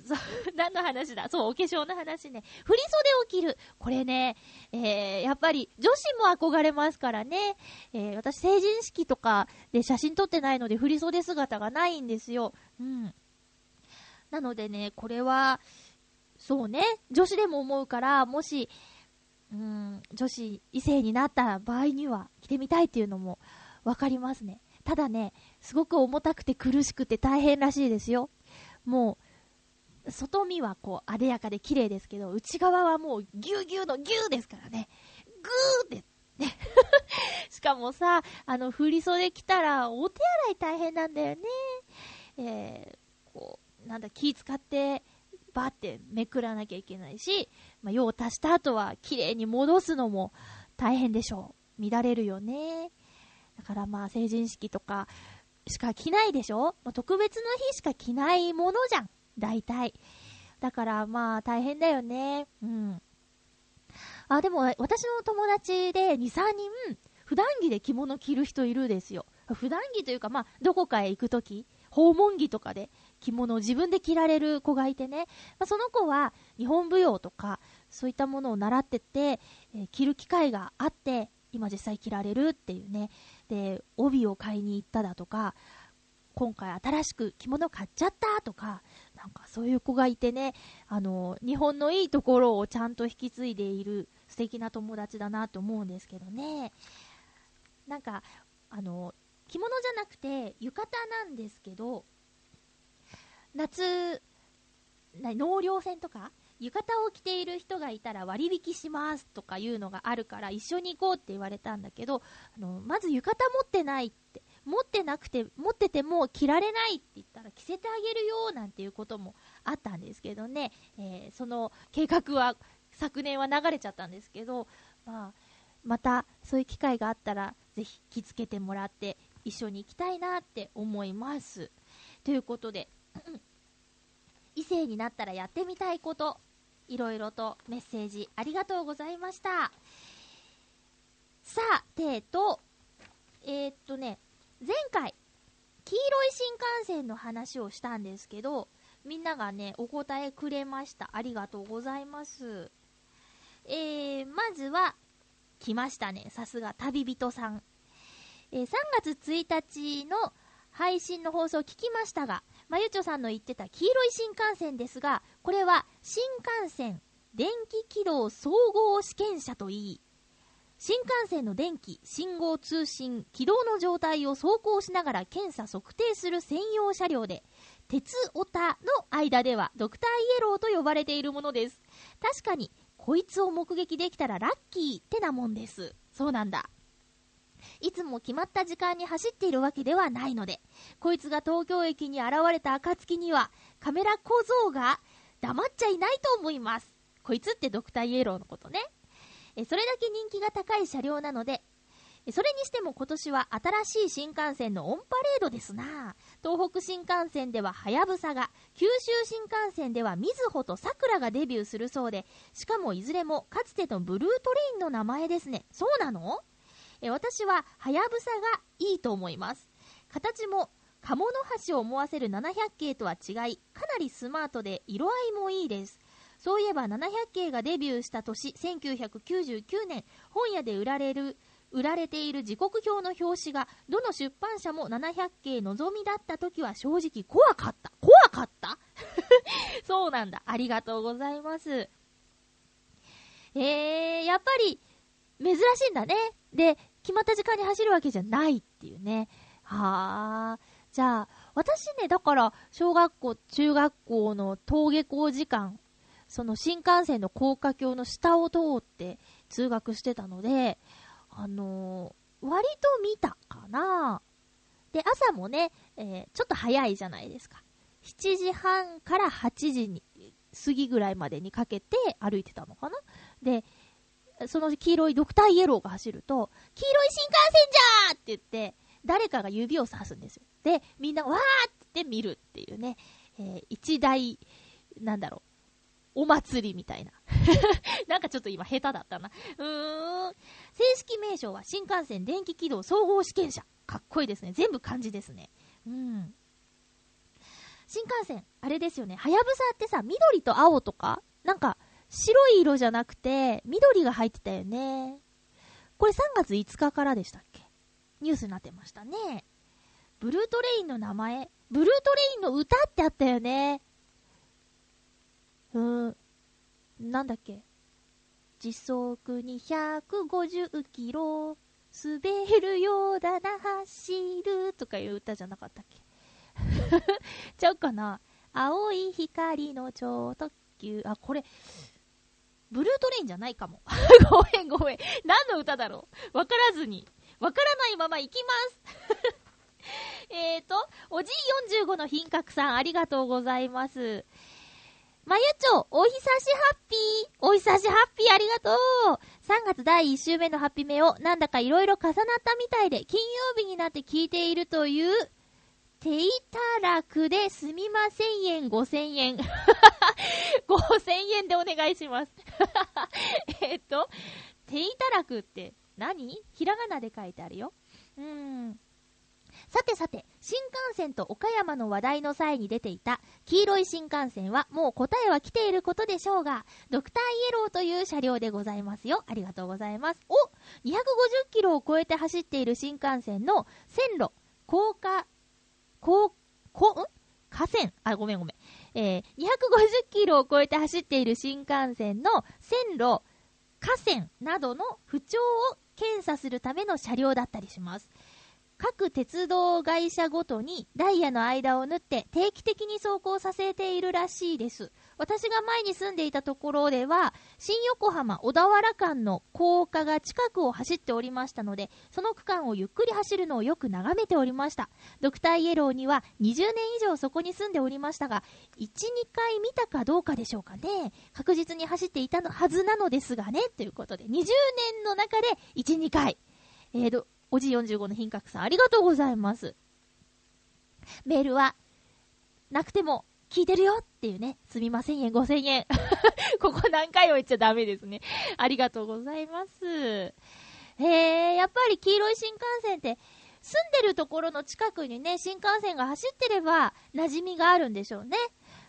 そ、何の話だ？そう、お化粧の話ね。振り袖を着る。これね、えー、やっぱり女子も憧れますからね。えー、私成人式とかで写真撮ってないので振り袖姿がないんですよ。うん。なのでね、これは、そうね、女子でも思うから、もし、うん、女子異性になった場合には着てみたいっていうのもわかりますね。ただね、すごく重たくて苦しくて大変らしいですよ。もう、外見はこう、あでやかで綺麗ですけど、内側はもうギュウギュウのギュウですからね。グーって、ね。しかもさ、あの、振り袖着たら、お手洗い大変なんだよね。えー、こう、なんだ、気使って、バーってめくらなきゃいけないし、まあ、用を足した後は綺麗に戻すのも大変でしょう。乱れるよね。だからまあ成人式とかしか着ないでしょ、ま、特別の日しか着ないものじゃん。大体。だからまあ大変だよね。うん。あ、でも私の友達で2、3人、普段着で着物着る人いるですよ。普段着というかまあどこかへ行くとき、訪問着とかで着物を自分で着られる子がいてね。まあ、その子は日本舞踊とかそういったものを習ってて、えー着る機会があって、今実際着られるっていうね。で、帯を買いに行っただとか、今回新しく着物買っちゃったとか、なんかそういう子がいてね、あの、日本のいいところをちゃんと引き継いでいる素敵な友達だなと思うんですけどね。なんか、あの、着物じゃなくて浴衣なんですけど、夏、納涼船とか浴衣を着ている人がいたら割引しますとかいうのがあるから一緒に行こうって言われたんだけど、あの、まず浴衣持ってないって、持ってなくて、持ってても着られないって言ったら着せてあげるよなんていうこともあったんですけどね、えーその計画は昨年は流れちゃったんですけど、まあ、またそういう機会があったらぜひ着付けてもらって一緒に行きたいなって思います。ということで、異性になったらやってみたいこと、いろいろとメッセージありがとうございました。さあ、てと、えーっとね、前回、黄色い新幹線の話をしたんですけど、みんながね、お答えくれました。ありがとうございます。えー、まずは、来ましたね。さすが、旅人さん。えー3月1日の配信の放送を聞きましたが、まゆちょさんの言ってた黄色い新幹線ですが、これは新幹線電気軌道総合試験車といい、新幹線の電気、信号、通信、軌道の状態を走行しながら検査測定する専用車両で、鉄オタの間ではドクターイエローと呼ばれているものです。確かに、こいつを目撃できたらラッキーってなもんです。そうなんだ。いつも決まった時間に走っているわけではないので、こいつが東京駅に現れた暁には、カメラ小僧が黙っちゃいないと思います。こいつってドクターイエローのことね。えそれだけ人気が高い車両なので、それにしても今年は新しい新幹線のオンパレードですな東北新幹線でははやぶさが、九州新幹線ではみずほとさくらがデビューするそうで、しかもいずれもかつてのブルートレインの名前ですね。そうなの？え私ははやぶさがいいと思います。形も鴨の橋を思わせる700系とは違い、かなりスマートで色合いもいいです。そういえば700系がデビューした年、1999年、本屋で売られる、売られている時刻表の表紙が、どの出版社も700系のぞみだった時は正直怖かった。怖かった？そうなんだ。ありがとうございます。えー、やっぱり、珍しいんだね。で、決まった時間に走るわけじゃないっていうね。はあ。じゃあ、私ね、だから、小学校、中学校の登下校時間、その新幹線の高架橋の下を通って通学してたので、あのー割と見たかな。で、朝もね、えーちょっと早いじゃないですか。7時半から8時に、過ぎぐらいまでにかけて歩いてたのかな。で、その黄色いドクターイエローが走ると、黄色い新幹線じゃーって言って、誰かが指をさすんですよ。で、みんなわーって見るっていうね、えー一大、なんだろう、お祭りみたいな。なんかちょっと今下手だったな。うーん。正式名称は新幹線電気軌道総合試験車。かっこいいですね。全部漢字ですね。うん。新幹線、あれですよね。はやぶさってさ、緑と青とか、なんか、白い色じゃなくて、緑が入ってたよね。これ3月5日からでしたっけ？ニュースになってましたね。ブルートレインの名前ブルートレインの歌ってあったよね。うん。なんだっけ？時速250キロ、滑るようだな、走るとかいう歌じゃなかったっけ？ちゃうかな？青い光の超特急。あ、これ、ブルートレインじゃないかも。ごめんごめん。何の歌だろう？わからずに。わからないまま行きます。えーと、おじい45の品格さん、ありがとうございます。まゆちょ、お久しハッピー。お久しハッピー、ありがとう。3月第1週目のハッピメをなんだか色々重なったみたいで、金曜日になって聞いているという、手いたらくですみません円5000円。5000円でお願いします。えっと、手いたらくって何？ひらがなで書いてあるよ。うん。さてさて、新幹線と岡山の話題の際に出ていた黄色い新幹線はもう答えは来ていることでしょうが、ドクターイエローという車両でございますよ。ありがとうございます。お !250 キロを超えて走っている新幹線の線路、高架、高、こ、ん？河川？あ、ごめんごめん。えー、250キロを超えて走っている新幹線の線路、河川などの不調を検査するための車両だったりします。各鉄道会社ごとにダイヤの間を縫って定期的に走行させているらしいです。私が前に住んでいたところでは、新横浜小田原間の高架が近くを走っておりましたので、その区間をゆっくり走るのをよく眺めておりました。ドクターイエローには20年以上そこに住んでおりましたが、1、2回見たかどうかでしょうかね。確実に走っていたのはずなのですがね。ということで、20年の中で1、2回。えー、おじ45の品格さん、ありがとうございます。メールは、なくても聞いてるよっていうね、すみません円、5000円。ここ何回も言っちゃダメですね。ありがとうございます。へえ、やっぱり黄色い新幹線って、住んでるところの近くにね、新幹線が走ってれば、馴染みがあるんでしょうね。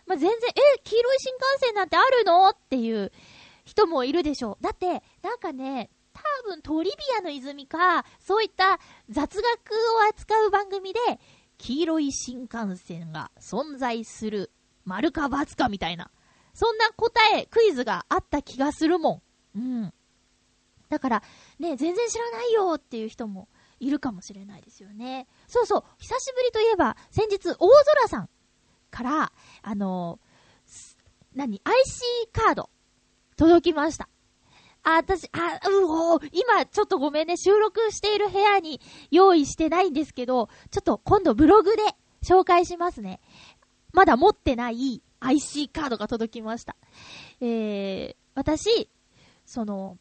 まあ、全然、え、黄色い新幹線なんてあるの？っていう人もいるでしょう。だって、なんかね、多分トリビアの泉か、そういった雑学を扱う番組で、黄色い新幹線が存在する、丸か×かみたいな。そんな答え、クイズがあった気がするもん。うん。だから、ね、全然知らないよっていう人もいるかもしれないですよね。そうそう、久しぶりといえば、先日、大空さんから、あの何 ?IC カード、届きました。あ、私、あ、うお今、ちょっとごめんね、収録している部屋に用意してないんですけど、ちょっと今度ブログで紹介しますね。まだ持ってない IC カードが届きました。えー、私、その、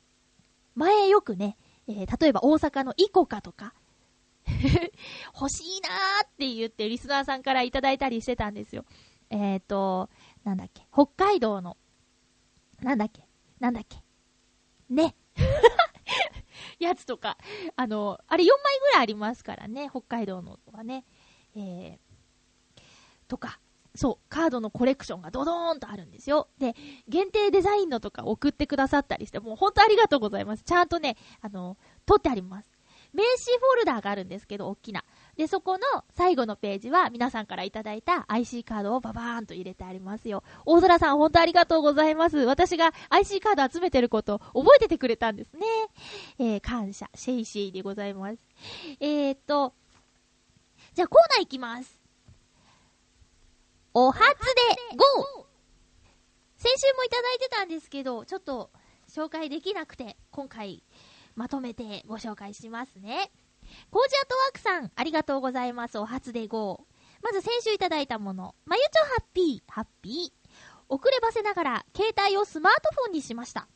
前よくね、えー、例えば大阪のイコカとか、欲しいなーって言ってリスナーさんからいただいたりしてたんですよ。えっ、ー、と、なんだっけ、北海道の、なんだっけ、なんだっけ、ね。やつとか、あの、あれ4枚ぐらいありますからね、北海道のはね。えー、とか、そう、カードのコレクションがドドーンとあるんですよ。で、限定デザインのとか送ってくださったりして、もう本当ありがとうございます。ちゃんとね、あの、撮ってあります。名刺フォルダーがあるんですけど、大きな。で、そこの最後のページは皆さんからいただいた IC カードをババーンと入れてありますよ。大空さん、本当ありがとうございます。私が IC カード集めてること覚えててくれたんですね。えー、感謝、シェイシェイでございます。えーっと、じゃあコーナー行きます。お初で GO! 先週もいただいてたんですけど、ちょっと紹介できなくて、今回まとめてご紹介しますね。コージアットワークさん、ありがとうございます。お初で GO! まず先週いただいたもの。まゆちょハッピー、ハッピー。遅ればせながら、携帯をスマートフォンにしました。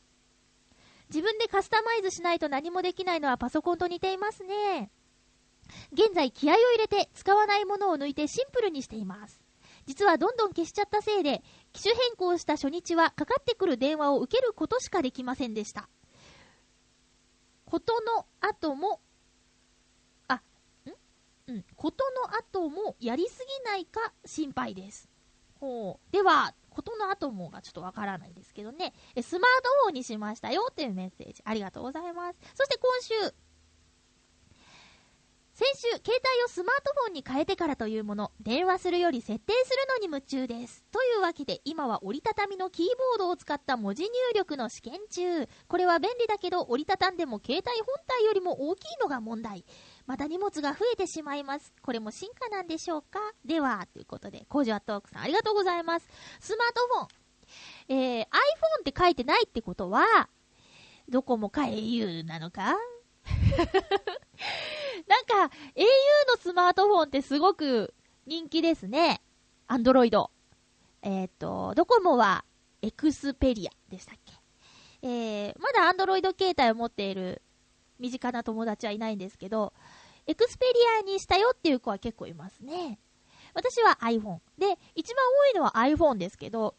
自分でカスタマイズしないと何もできないのはパソコンと似ていますね。現在気合を入れて使わないものを抜いてシンプルにしています。実はどんどん消しちゃったせいで、機種変更した初日はかかってくる電話を受けることしかできませんでした。ことの後も、うん、ことの後もやりすぎないか心配です。ほう。では、ことの後もがちょっとわからないですけどね。えスマートフォンにしましたよっていうメッセージ。ありがとうございます。そして今週、先週、携帯をスマートフォンに変えてからというもの、電話するより設定するのに夢中です。というわけで、今は折りたたみのキーボードを使った文字入力の試験中。これは便利だけど、折りたたんでも携帯本体よりも大きいのが問題。また荷物が増えてしまいます。これも進化なんでしょうか？では、ということで、工場アットワークさんありがとうございます。スマートフォン。えー、iPhone って書いてないってことは、どこもか au なのか？なんか、au のスマートフォンってすごく人気ですね。アンドロイド。えっ、と、ドコモはエクスペリアでしたっけ？えー、まだ Android 携帯を持っている身近な友達はいないんですけど、エクスペリアにしたよっていう子は結構いますね。私は iPhone。で、一番多いのは iPhone ですけど、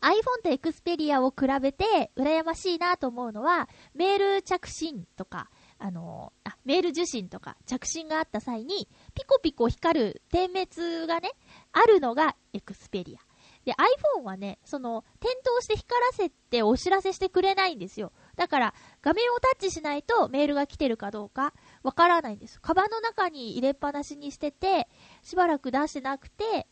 iPhone とエクスペリアを比べて羨ましいなと思うのは、メール着信とか、あのあ、メール受信とか着信があった際に、ピコピコ光る点滅がね、あるのがエクスペリア。で、iPhone はね、その、点灯して光らせてお知らせしてくれないんですよ。だから、画面をタッチしないとメールが来てるかどうかわからないんです。カバンの中に入れっぱなしにしてて、しばらく出してなくて、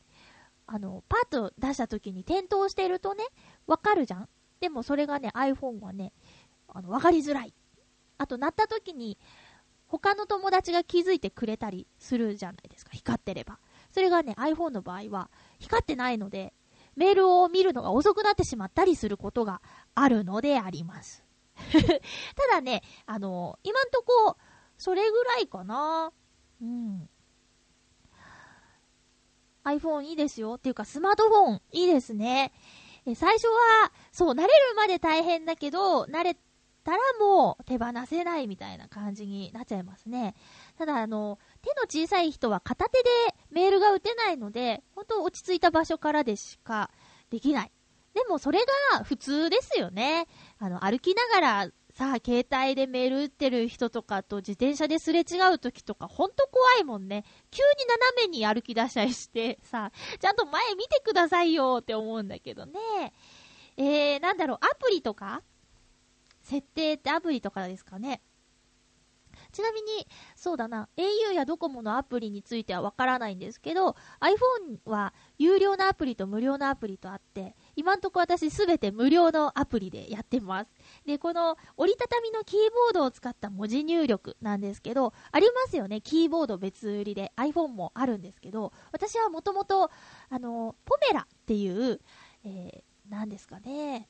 あの、パッと出した時に点灯してるとね、わかるじゃんでもそれがね、iPhone はね、あの、わかりづらい。あと、鳴った時に、他の友達が気づいてくれたりするじゃないですか。光ってれば。それがね、iPhone の場合は、光ってないので、メールを見るのが遅くなってしまったりすることがあるのであります。ただね、あの、今んとこ、それぐらいかな。うん。iPhone いいですよ。っていうか、スマートフォンいいですね。え最初は、そう、慣れるまで大変だけど、慣れたらもう手放せないみたいな感じになっちゃいますね。ただ、あの、手の小さい人は片手でメールが打てないので、本当落ち着いた場所からでしかできない。でもそれが普通ですよね。あの、歩きながらさあ、携帯でメール打ってる人とかと自転車ですれ違う時とか、ほんと怖いもんね。急に斜めに歩き出したりして、さあ、ちゃんと前見てくださいよって思うんだけどね。えー、なんだろう、アプリとか？設定ってアプリとかですかね。ちなみに、そうだな、au やドコモのアプリについてはわからないんですけど、iPhone は有料なアプリと無料のアプリとあって、今んとこ私すべて無料のアプリでやってます。で、この折りたたみのキーボードを使った文字入力なんですけど、ありますよね、キーボード別売りで iPhone もあるんですけど、私はもともと、あの、ポメラっていう、えー、なんですかね、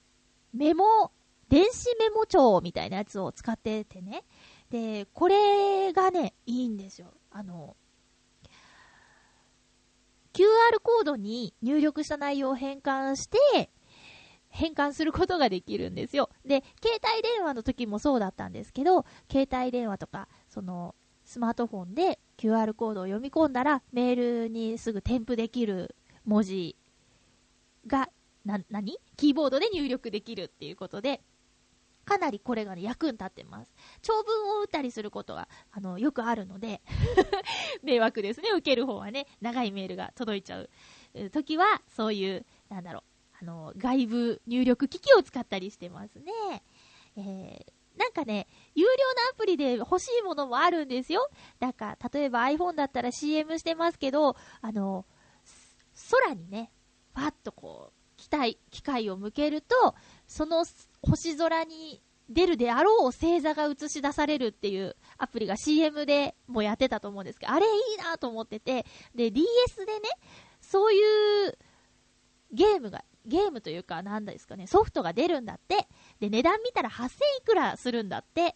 メモ、電子メモ帳みたいなやつを使っててね。で、これがね、いいんですよ。あの、QR コードに入力した内容を変換して、変換することができるんですよ。で、携帯電話の時もそうだったんですけど、携帯電話とか、その、スマートフォンで QR コードを読み込んだら、メールにすぐ添付できる文字が、な、なにキーボードで入力できるっていうことで、かなりこれがね、役に立ってます。長文を打ったりすることが、あの、よくあるので 迷惑ですね、受ける方はね、長いメールが届いちゃう時は、そういう、なんだろう、あの、外部入力機器を使ったりしてますね。えー、なんかね、有料なアプリで欲しいものもあるんですよ。だから、例えば iPhone だったら CM してますけど、あの、空にね、ファッとこう、機体、機械を向けると、その星空に出るであろう星座が映し出されるっていうアプリが CM でもやってたと思うんですけど、あれいいなと思ってて、で、DS でね、そういうゲームが、ゲームというか、なんですかね、ソフトが出るんだって。で、値段見たら8000いくらするんだって。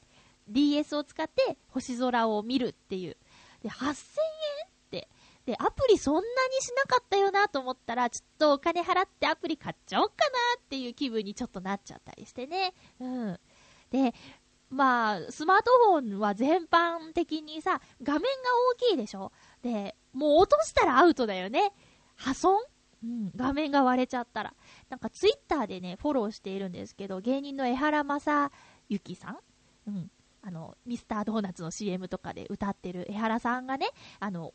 DS を使って星空を見るっていう。で、8000円って、アプリそんなにしなかったよなと思ったら、ちょっとお金払ってアプリ買っちゃおうかなっていう気分にちょっとなっちゃったりしてね。うん。で、まあ、スマートフォンは全般的にさ、画面が大きいでしょ？で、もう落としたらアウトだよね。破損？うん、画面が割れちゃったら。なんかツイッターでね、フォローしているんですけど、芸人の江原正幸さん？うん。あの、ミスタードーナツの CM とかで歌ってる江原さんがね、あの、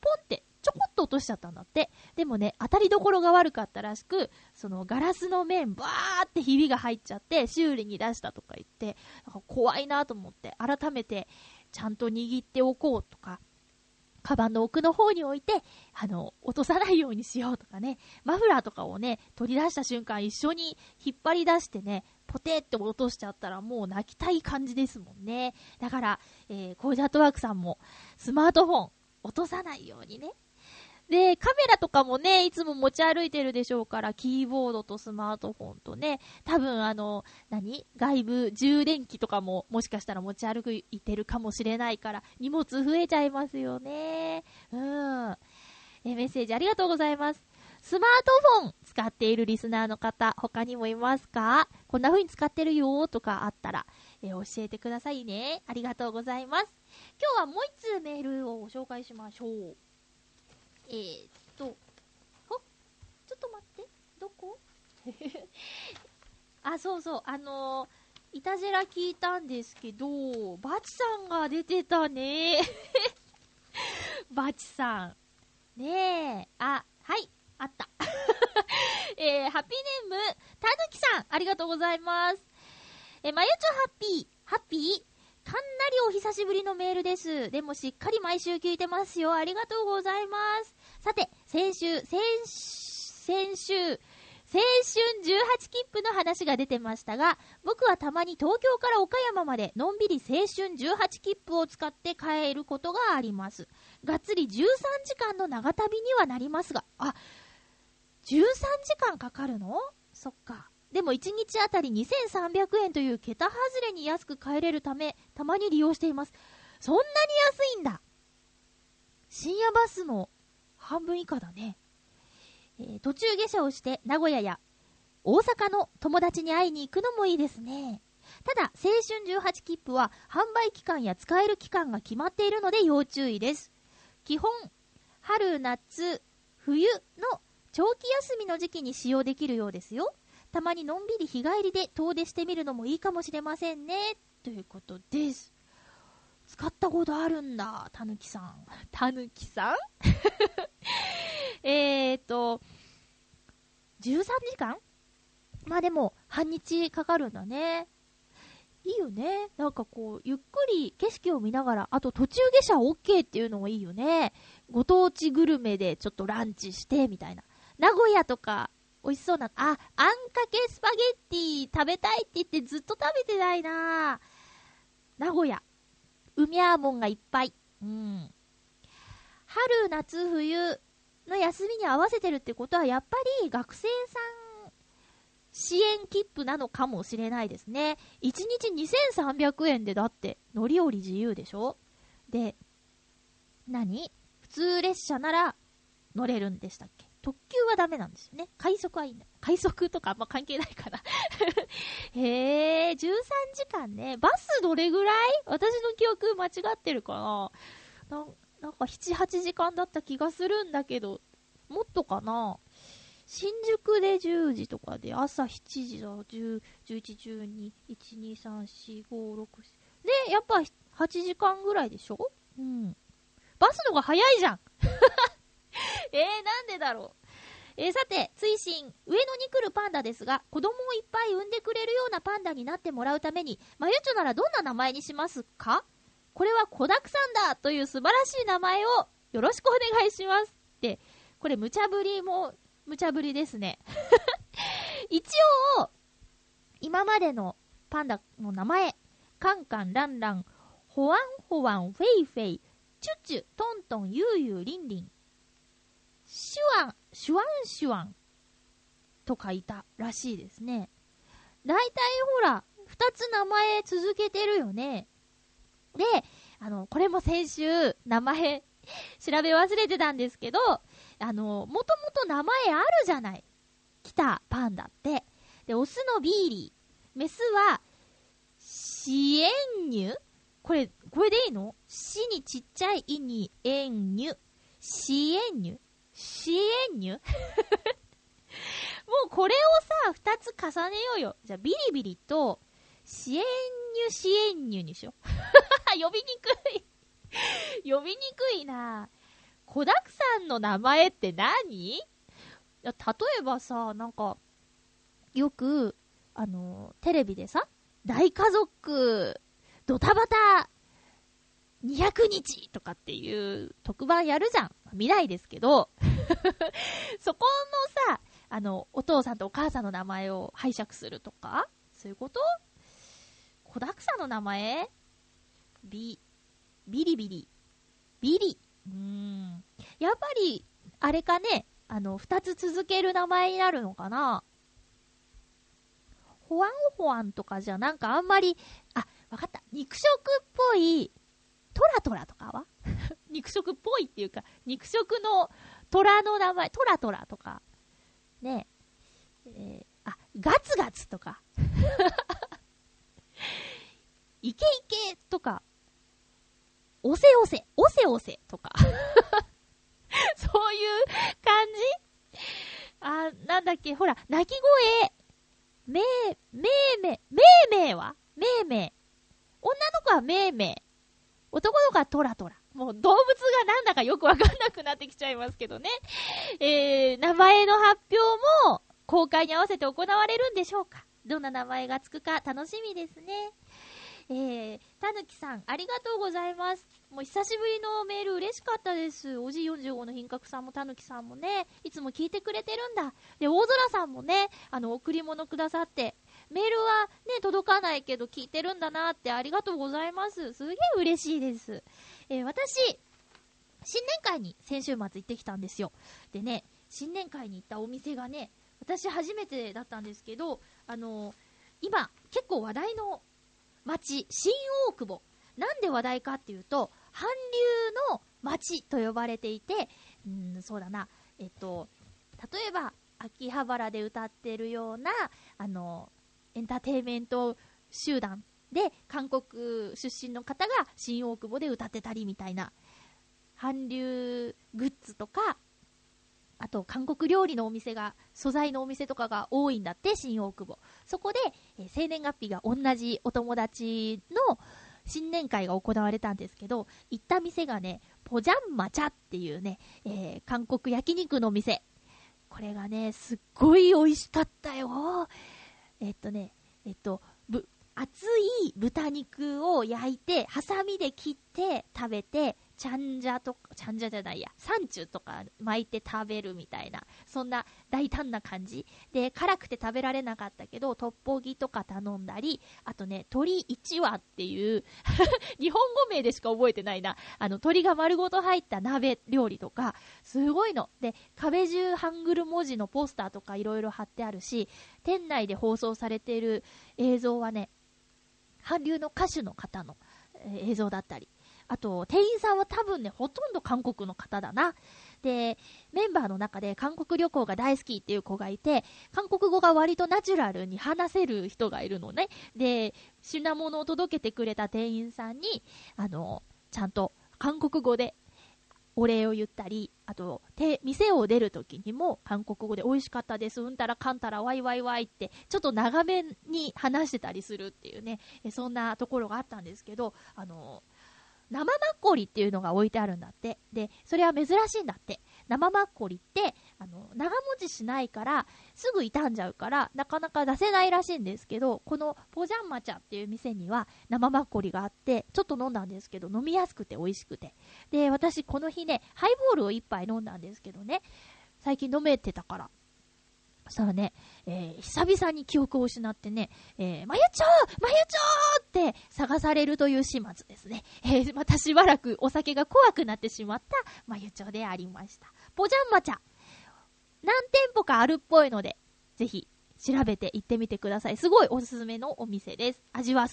ポンってちょこっと落としちゃったんだって。でもね、当たりどころが悪かったらしく、そのガラスの面、バーってひびが入っちゃって、修理に出したとか言って、なんか怖いなと思って、改めてちゃんと握っておこうとか、カバンの奥の方に置いて、あの、落とさないようにしようとかね、マフラーとかをね、取り出した瞬間一緒に引っ張り出してね、ポテって落としちゃったらもう泣きたい感じですもんね。だから、えー、コージャットワークさんも、スマートフォン、落とさないようにね。で、カメラとかもね、いつも持ち歩いてるでしょうから、キーボードとスマートフォンとね、多分あの、何？外部充電器とかももしかしたら持ち歩いてるかもしれないから、荷物増えちゃいますよね。うん。え、メッセージありがとうございます。スマートフォン使っているリスナーの方、他にもいますか？こんな風に使ってるよとかあったら、えー教えてくださいね。ありがとうございます。今日はもう一通メールをご紹介しましょう。えー、っと、ほちょっと待って、どこ？あ、そうそう、あのー、いたじら聞いたんですけど、バチさんが出てたね。バチさん。ねえ、あ、はい、あった。えー、ハッピーネーム、たぬきさん、ありがとうございます。え、まゆちょハッピー、ハッピー？かなりお久しぶりのメールです。でもしっかり毎週聞いてますよ。ありがとうございます。さて、先週、先、先週、青春18切符の話が出てましたが、僕はたまに東京から岡山までのんびり青春18切符を使って帰ることがあります。がっつり13時間の長旅にはなりますが、あ、13時間かかるの？そっか。でも1日あたり2300円という桁外れに安く帰れるため、たまに利用しています。そんなに安いんだ深夜バスの半分以下だね。えー途中下車をして名古屋や大阪の友達に会いに行くのもいいですね。ただ、青春18切符は販売期間や使える期間が決まっているので要注意です。基本、春、夏、冬の長期休みの時期に使用できるようですよ。たまにのんびり日帰りで遠出してみるのもいいかもしれませんね。ということです。使ったことあるんだ、たぬきさん。たぬきさん？えーと、13時間？まあでも、半日かかるんだね。いいよね。なんかこう、ゆっくり景色を見ながら、あと途中下車 OK っていうのもいいよね。ご当地グルメでちょっとランチして、みたいな。名古屋とか、美味しそうな、あ、あんかけスパゲッティ食べたいって言ってずっと食べてないな名古屋。うみゃーもんがいっぱい。うん。春、夏、冬の休みに合わせてるってことは、やっぱり学生さん支援切符なのかもしれないですね。1日2300円でだって乗り降り自由でしょ？で、何？普通列車なら乗れるんでしたっけ？特急はダメなんですよね。快速はいいんだ。快速とかあんま関係ないかな。へえ、13時間ね。バスどれぐらい？私の記憶間違ってるかななんなんか7、8時間だった気がするんだけど、もっとかな新宿で10時とかで朝7時だ、10、11、12、1、2、3、4、5、6、で、やっぱ8時間ぐらいでしょ？うん。バスのが早いじゃん えー、なんでだろう？えー、さて、追伸、上野に来るパンダですが、子供をいっぱい産んでくれるようなパンダになってもらうために、まゆちょならどんな名前にしますか？これは子だくさんだという素晴らしい名前をよろしくお願いします。って、これ無茶ぶりも無茶ぶりですね。一応、今までのパンダの名前、カンカン、ランラン、ホワンホワン、フェイフェイ、チュチュ、トントン、ユーユー、リンリン、シュワン、シュワンシュワンとかいたらしいですね。だいたいほら、二つ名前続けてるよね。で、あの、これも先週、名前、調べ忘れてたんですけど、あの、もともと名前あるじゃない。来たパンダって。で、オスのビーリー。メスは、シエンニュ？これ、これでいいの？シにちっちゃいイにエンニュ。シエンニュシエンニュ？もうこれをさ、二つ重ねようよ。じゃあ、ビリビリと、シエンニュ、シエンニュにしよう。呼びにくい。呼びにくいな子だくさんの名前って何？いや例えばさ、なんか、よく、あの、テレビでさ、大家族、ドタバタ、200日とかっていう特番やるじゃん。見ないですけど、そこのさ、あの、お父さんとお母さんの名前を拝借するとかそういうこと？子だくさんの名前？ビ、ビリビリ。ビリ。うーん。やっぱり、あれかね、あの、二つ続ける名前になるのかな？ホワンホワンとかじゃなんかあんまり、あ、わかった。肉食っぽい、トラトラとかは？肉食っぽいっていうか、肉食の虎の名前、トラトラとか、ね、えー、あ、ガツガツとか、イケイケとか、おせおせ、おせおせとか、そういう感じ？あ、なんだっけ、ほら、鳴き声、めー、めーめ、めーめーは？めーめー。女の子はめーめー。男の子はトラトラ。もう動物がなんだかよくわかんなくなってきちゃいますけどね。えー、名前の発表も公開に合わせて行われるんでしょうか？どんな名前がつくか楽しみですね。えー、たぬきさん、ありがとうございます。もう久しぶりのメール嬉しかったです。おじ45の品格さんもたぬきさんもね、いつも聞いてくれてるんだ。で、大空さんもね、あの、贈り物くださって、メールはね、届かないけど聞いてるんだなってありがとうございます。すげえ嬉しいです。えー私、新年会に先週末行ってきたんですよ。でね、新年会に行ったお店がね、私初めてだったんですけど、あの今、結構話題の街、新大久保。なんで話題かっていうと、韓流の街と呼ばれていて、うん、そうだな、えっと、例えば、秋葉原で歌ってるような、あの、エンターテインメント集団で、韓国出身の方が新大久保で歌ってたりみたいな、韓流グッズとか、あと韓国料理のお店が、素材のお店とかが多いんだって、新大久保。そこで、えー生年月日が同じお友達の新年会が行われたんですけど、行った店がね、ポジャンマチャっていうね、えー韓国焼肉の店。これがね、すっごい美味しかったよ。えっとね、えっと、熱い豚肉を焼いて、ハサミで切って食べて、チャンジャとか、チャンジャじゃないや、サンチュとか巻いて食べるみたいな、そんな大胆な感じ。で、辛くて食べられなかったけど、トッポギとか頼んだり、あとね、鶏1羽っていう、日本語名でしか覚えてないな、あの、鶏が丸ごと入った鍋料理とか、すごいの。で、壁中ハングル文字のポスターとかいろいろ貼ってあるし、店内で放送されている映像はね、韓流の歌手の方の、え映像だったり、あと、店員さんは多分ね、ほとんど韓国の方だな。で、メンバーの中で韓国旅行が大好きっていう子がいて、韓国語が割とナチュラルに話せる人がいるのね。で、品物を届けてくれた店員さんに、あの、ちゃんと韓国語でお礼を言ったり、あと、て店を出るときにも韓国語で美味しかったです、うんたらかんたらわいわいわいって、ちょっと長めに話してたりするっていうね、えそんなところがあったんですけど、あの、生マッコリっていうのが置いてあるんだって。で、それは珍しいんだって。生マッコリって、あの、長持ちしないから、すぐ傷んじゃうから、なかなか出せないらしいんですけど、このポジャンマチャっていう店には生マッコリがあって、ちょっと飲んだんですけど、飲みやすくて美味しくて。で、私この日ね、ハイボールを一杯飲んだんですけどね、最近飲めてたから。そしたらね、えー久々に記憶を失ってね、えー、まゆちょーまゆちょーって探されるという始末ですね。えーまたしばらくお酒が怖くなってしまったまゆちょでありました。ポジャンマ茶。何店舗かあるっぽいので、ぜひ調べて行ってみてください。すごいおすすめのお店です。味は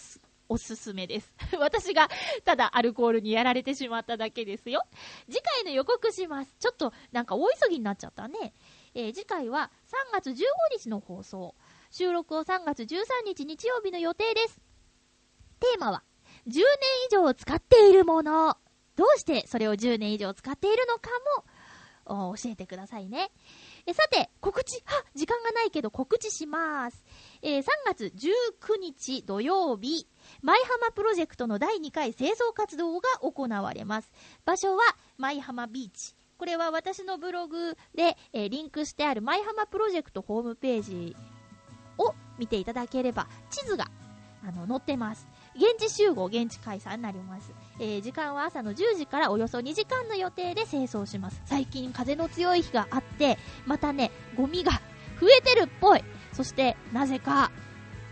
おすすめです。私がただアルコールにやられてしまっただけですよ。次回の予告します。ちょっとなんか大急ぎになっちゃったね。えー次回は3月15日の放送。収録を3月13日日曜日の予定です。テーマは、10年以上使っているもの。どうしてそれを10年以上使っているのかも、教えてくださいね。えさて、告知、は時間がないけど告知します。えー3月19日土曜日、舞浜プロジェクトの第2回清掃活動が行われます。場所は舞浜ビーチ。これは私のブログで、えーリンクしてある舞浜プロジェクトホームページを見ていただければ、地図があの載ってます。現地集合、現地開催になります。えー時間は朝の10時からおよそ2時間の予定で清掃します。最近風の強い日があって、またね、ゴミが増えてるっぽい。そして、なぜか、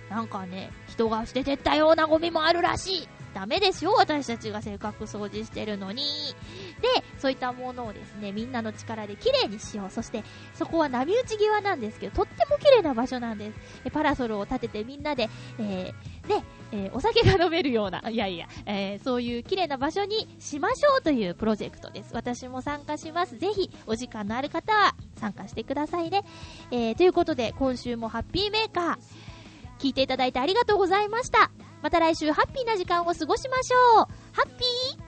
なんかね、人が捨ててったようなゴミもあるらしい。ダメですよ、私たちがせっかく掃除してるのに。で、そういったものをですね、みんなの力で綺麗にしよう。そして、そこは波打ち際なんですけど、とっても綺麗な場所なんです。パラソルを立ててみんなで、えーで、えーお酒が飲めるような、いやいや、えーそういう綺麗な場所にしましょうというプロジェクトです。私も参加します。ぜひ、お時間のある方は参加してくださいね。えーということで、今週もハッピーメーカー、聞いていただいてありがとうございました。また来週ハッピーな時間を過ごしましょう。ハッピー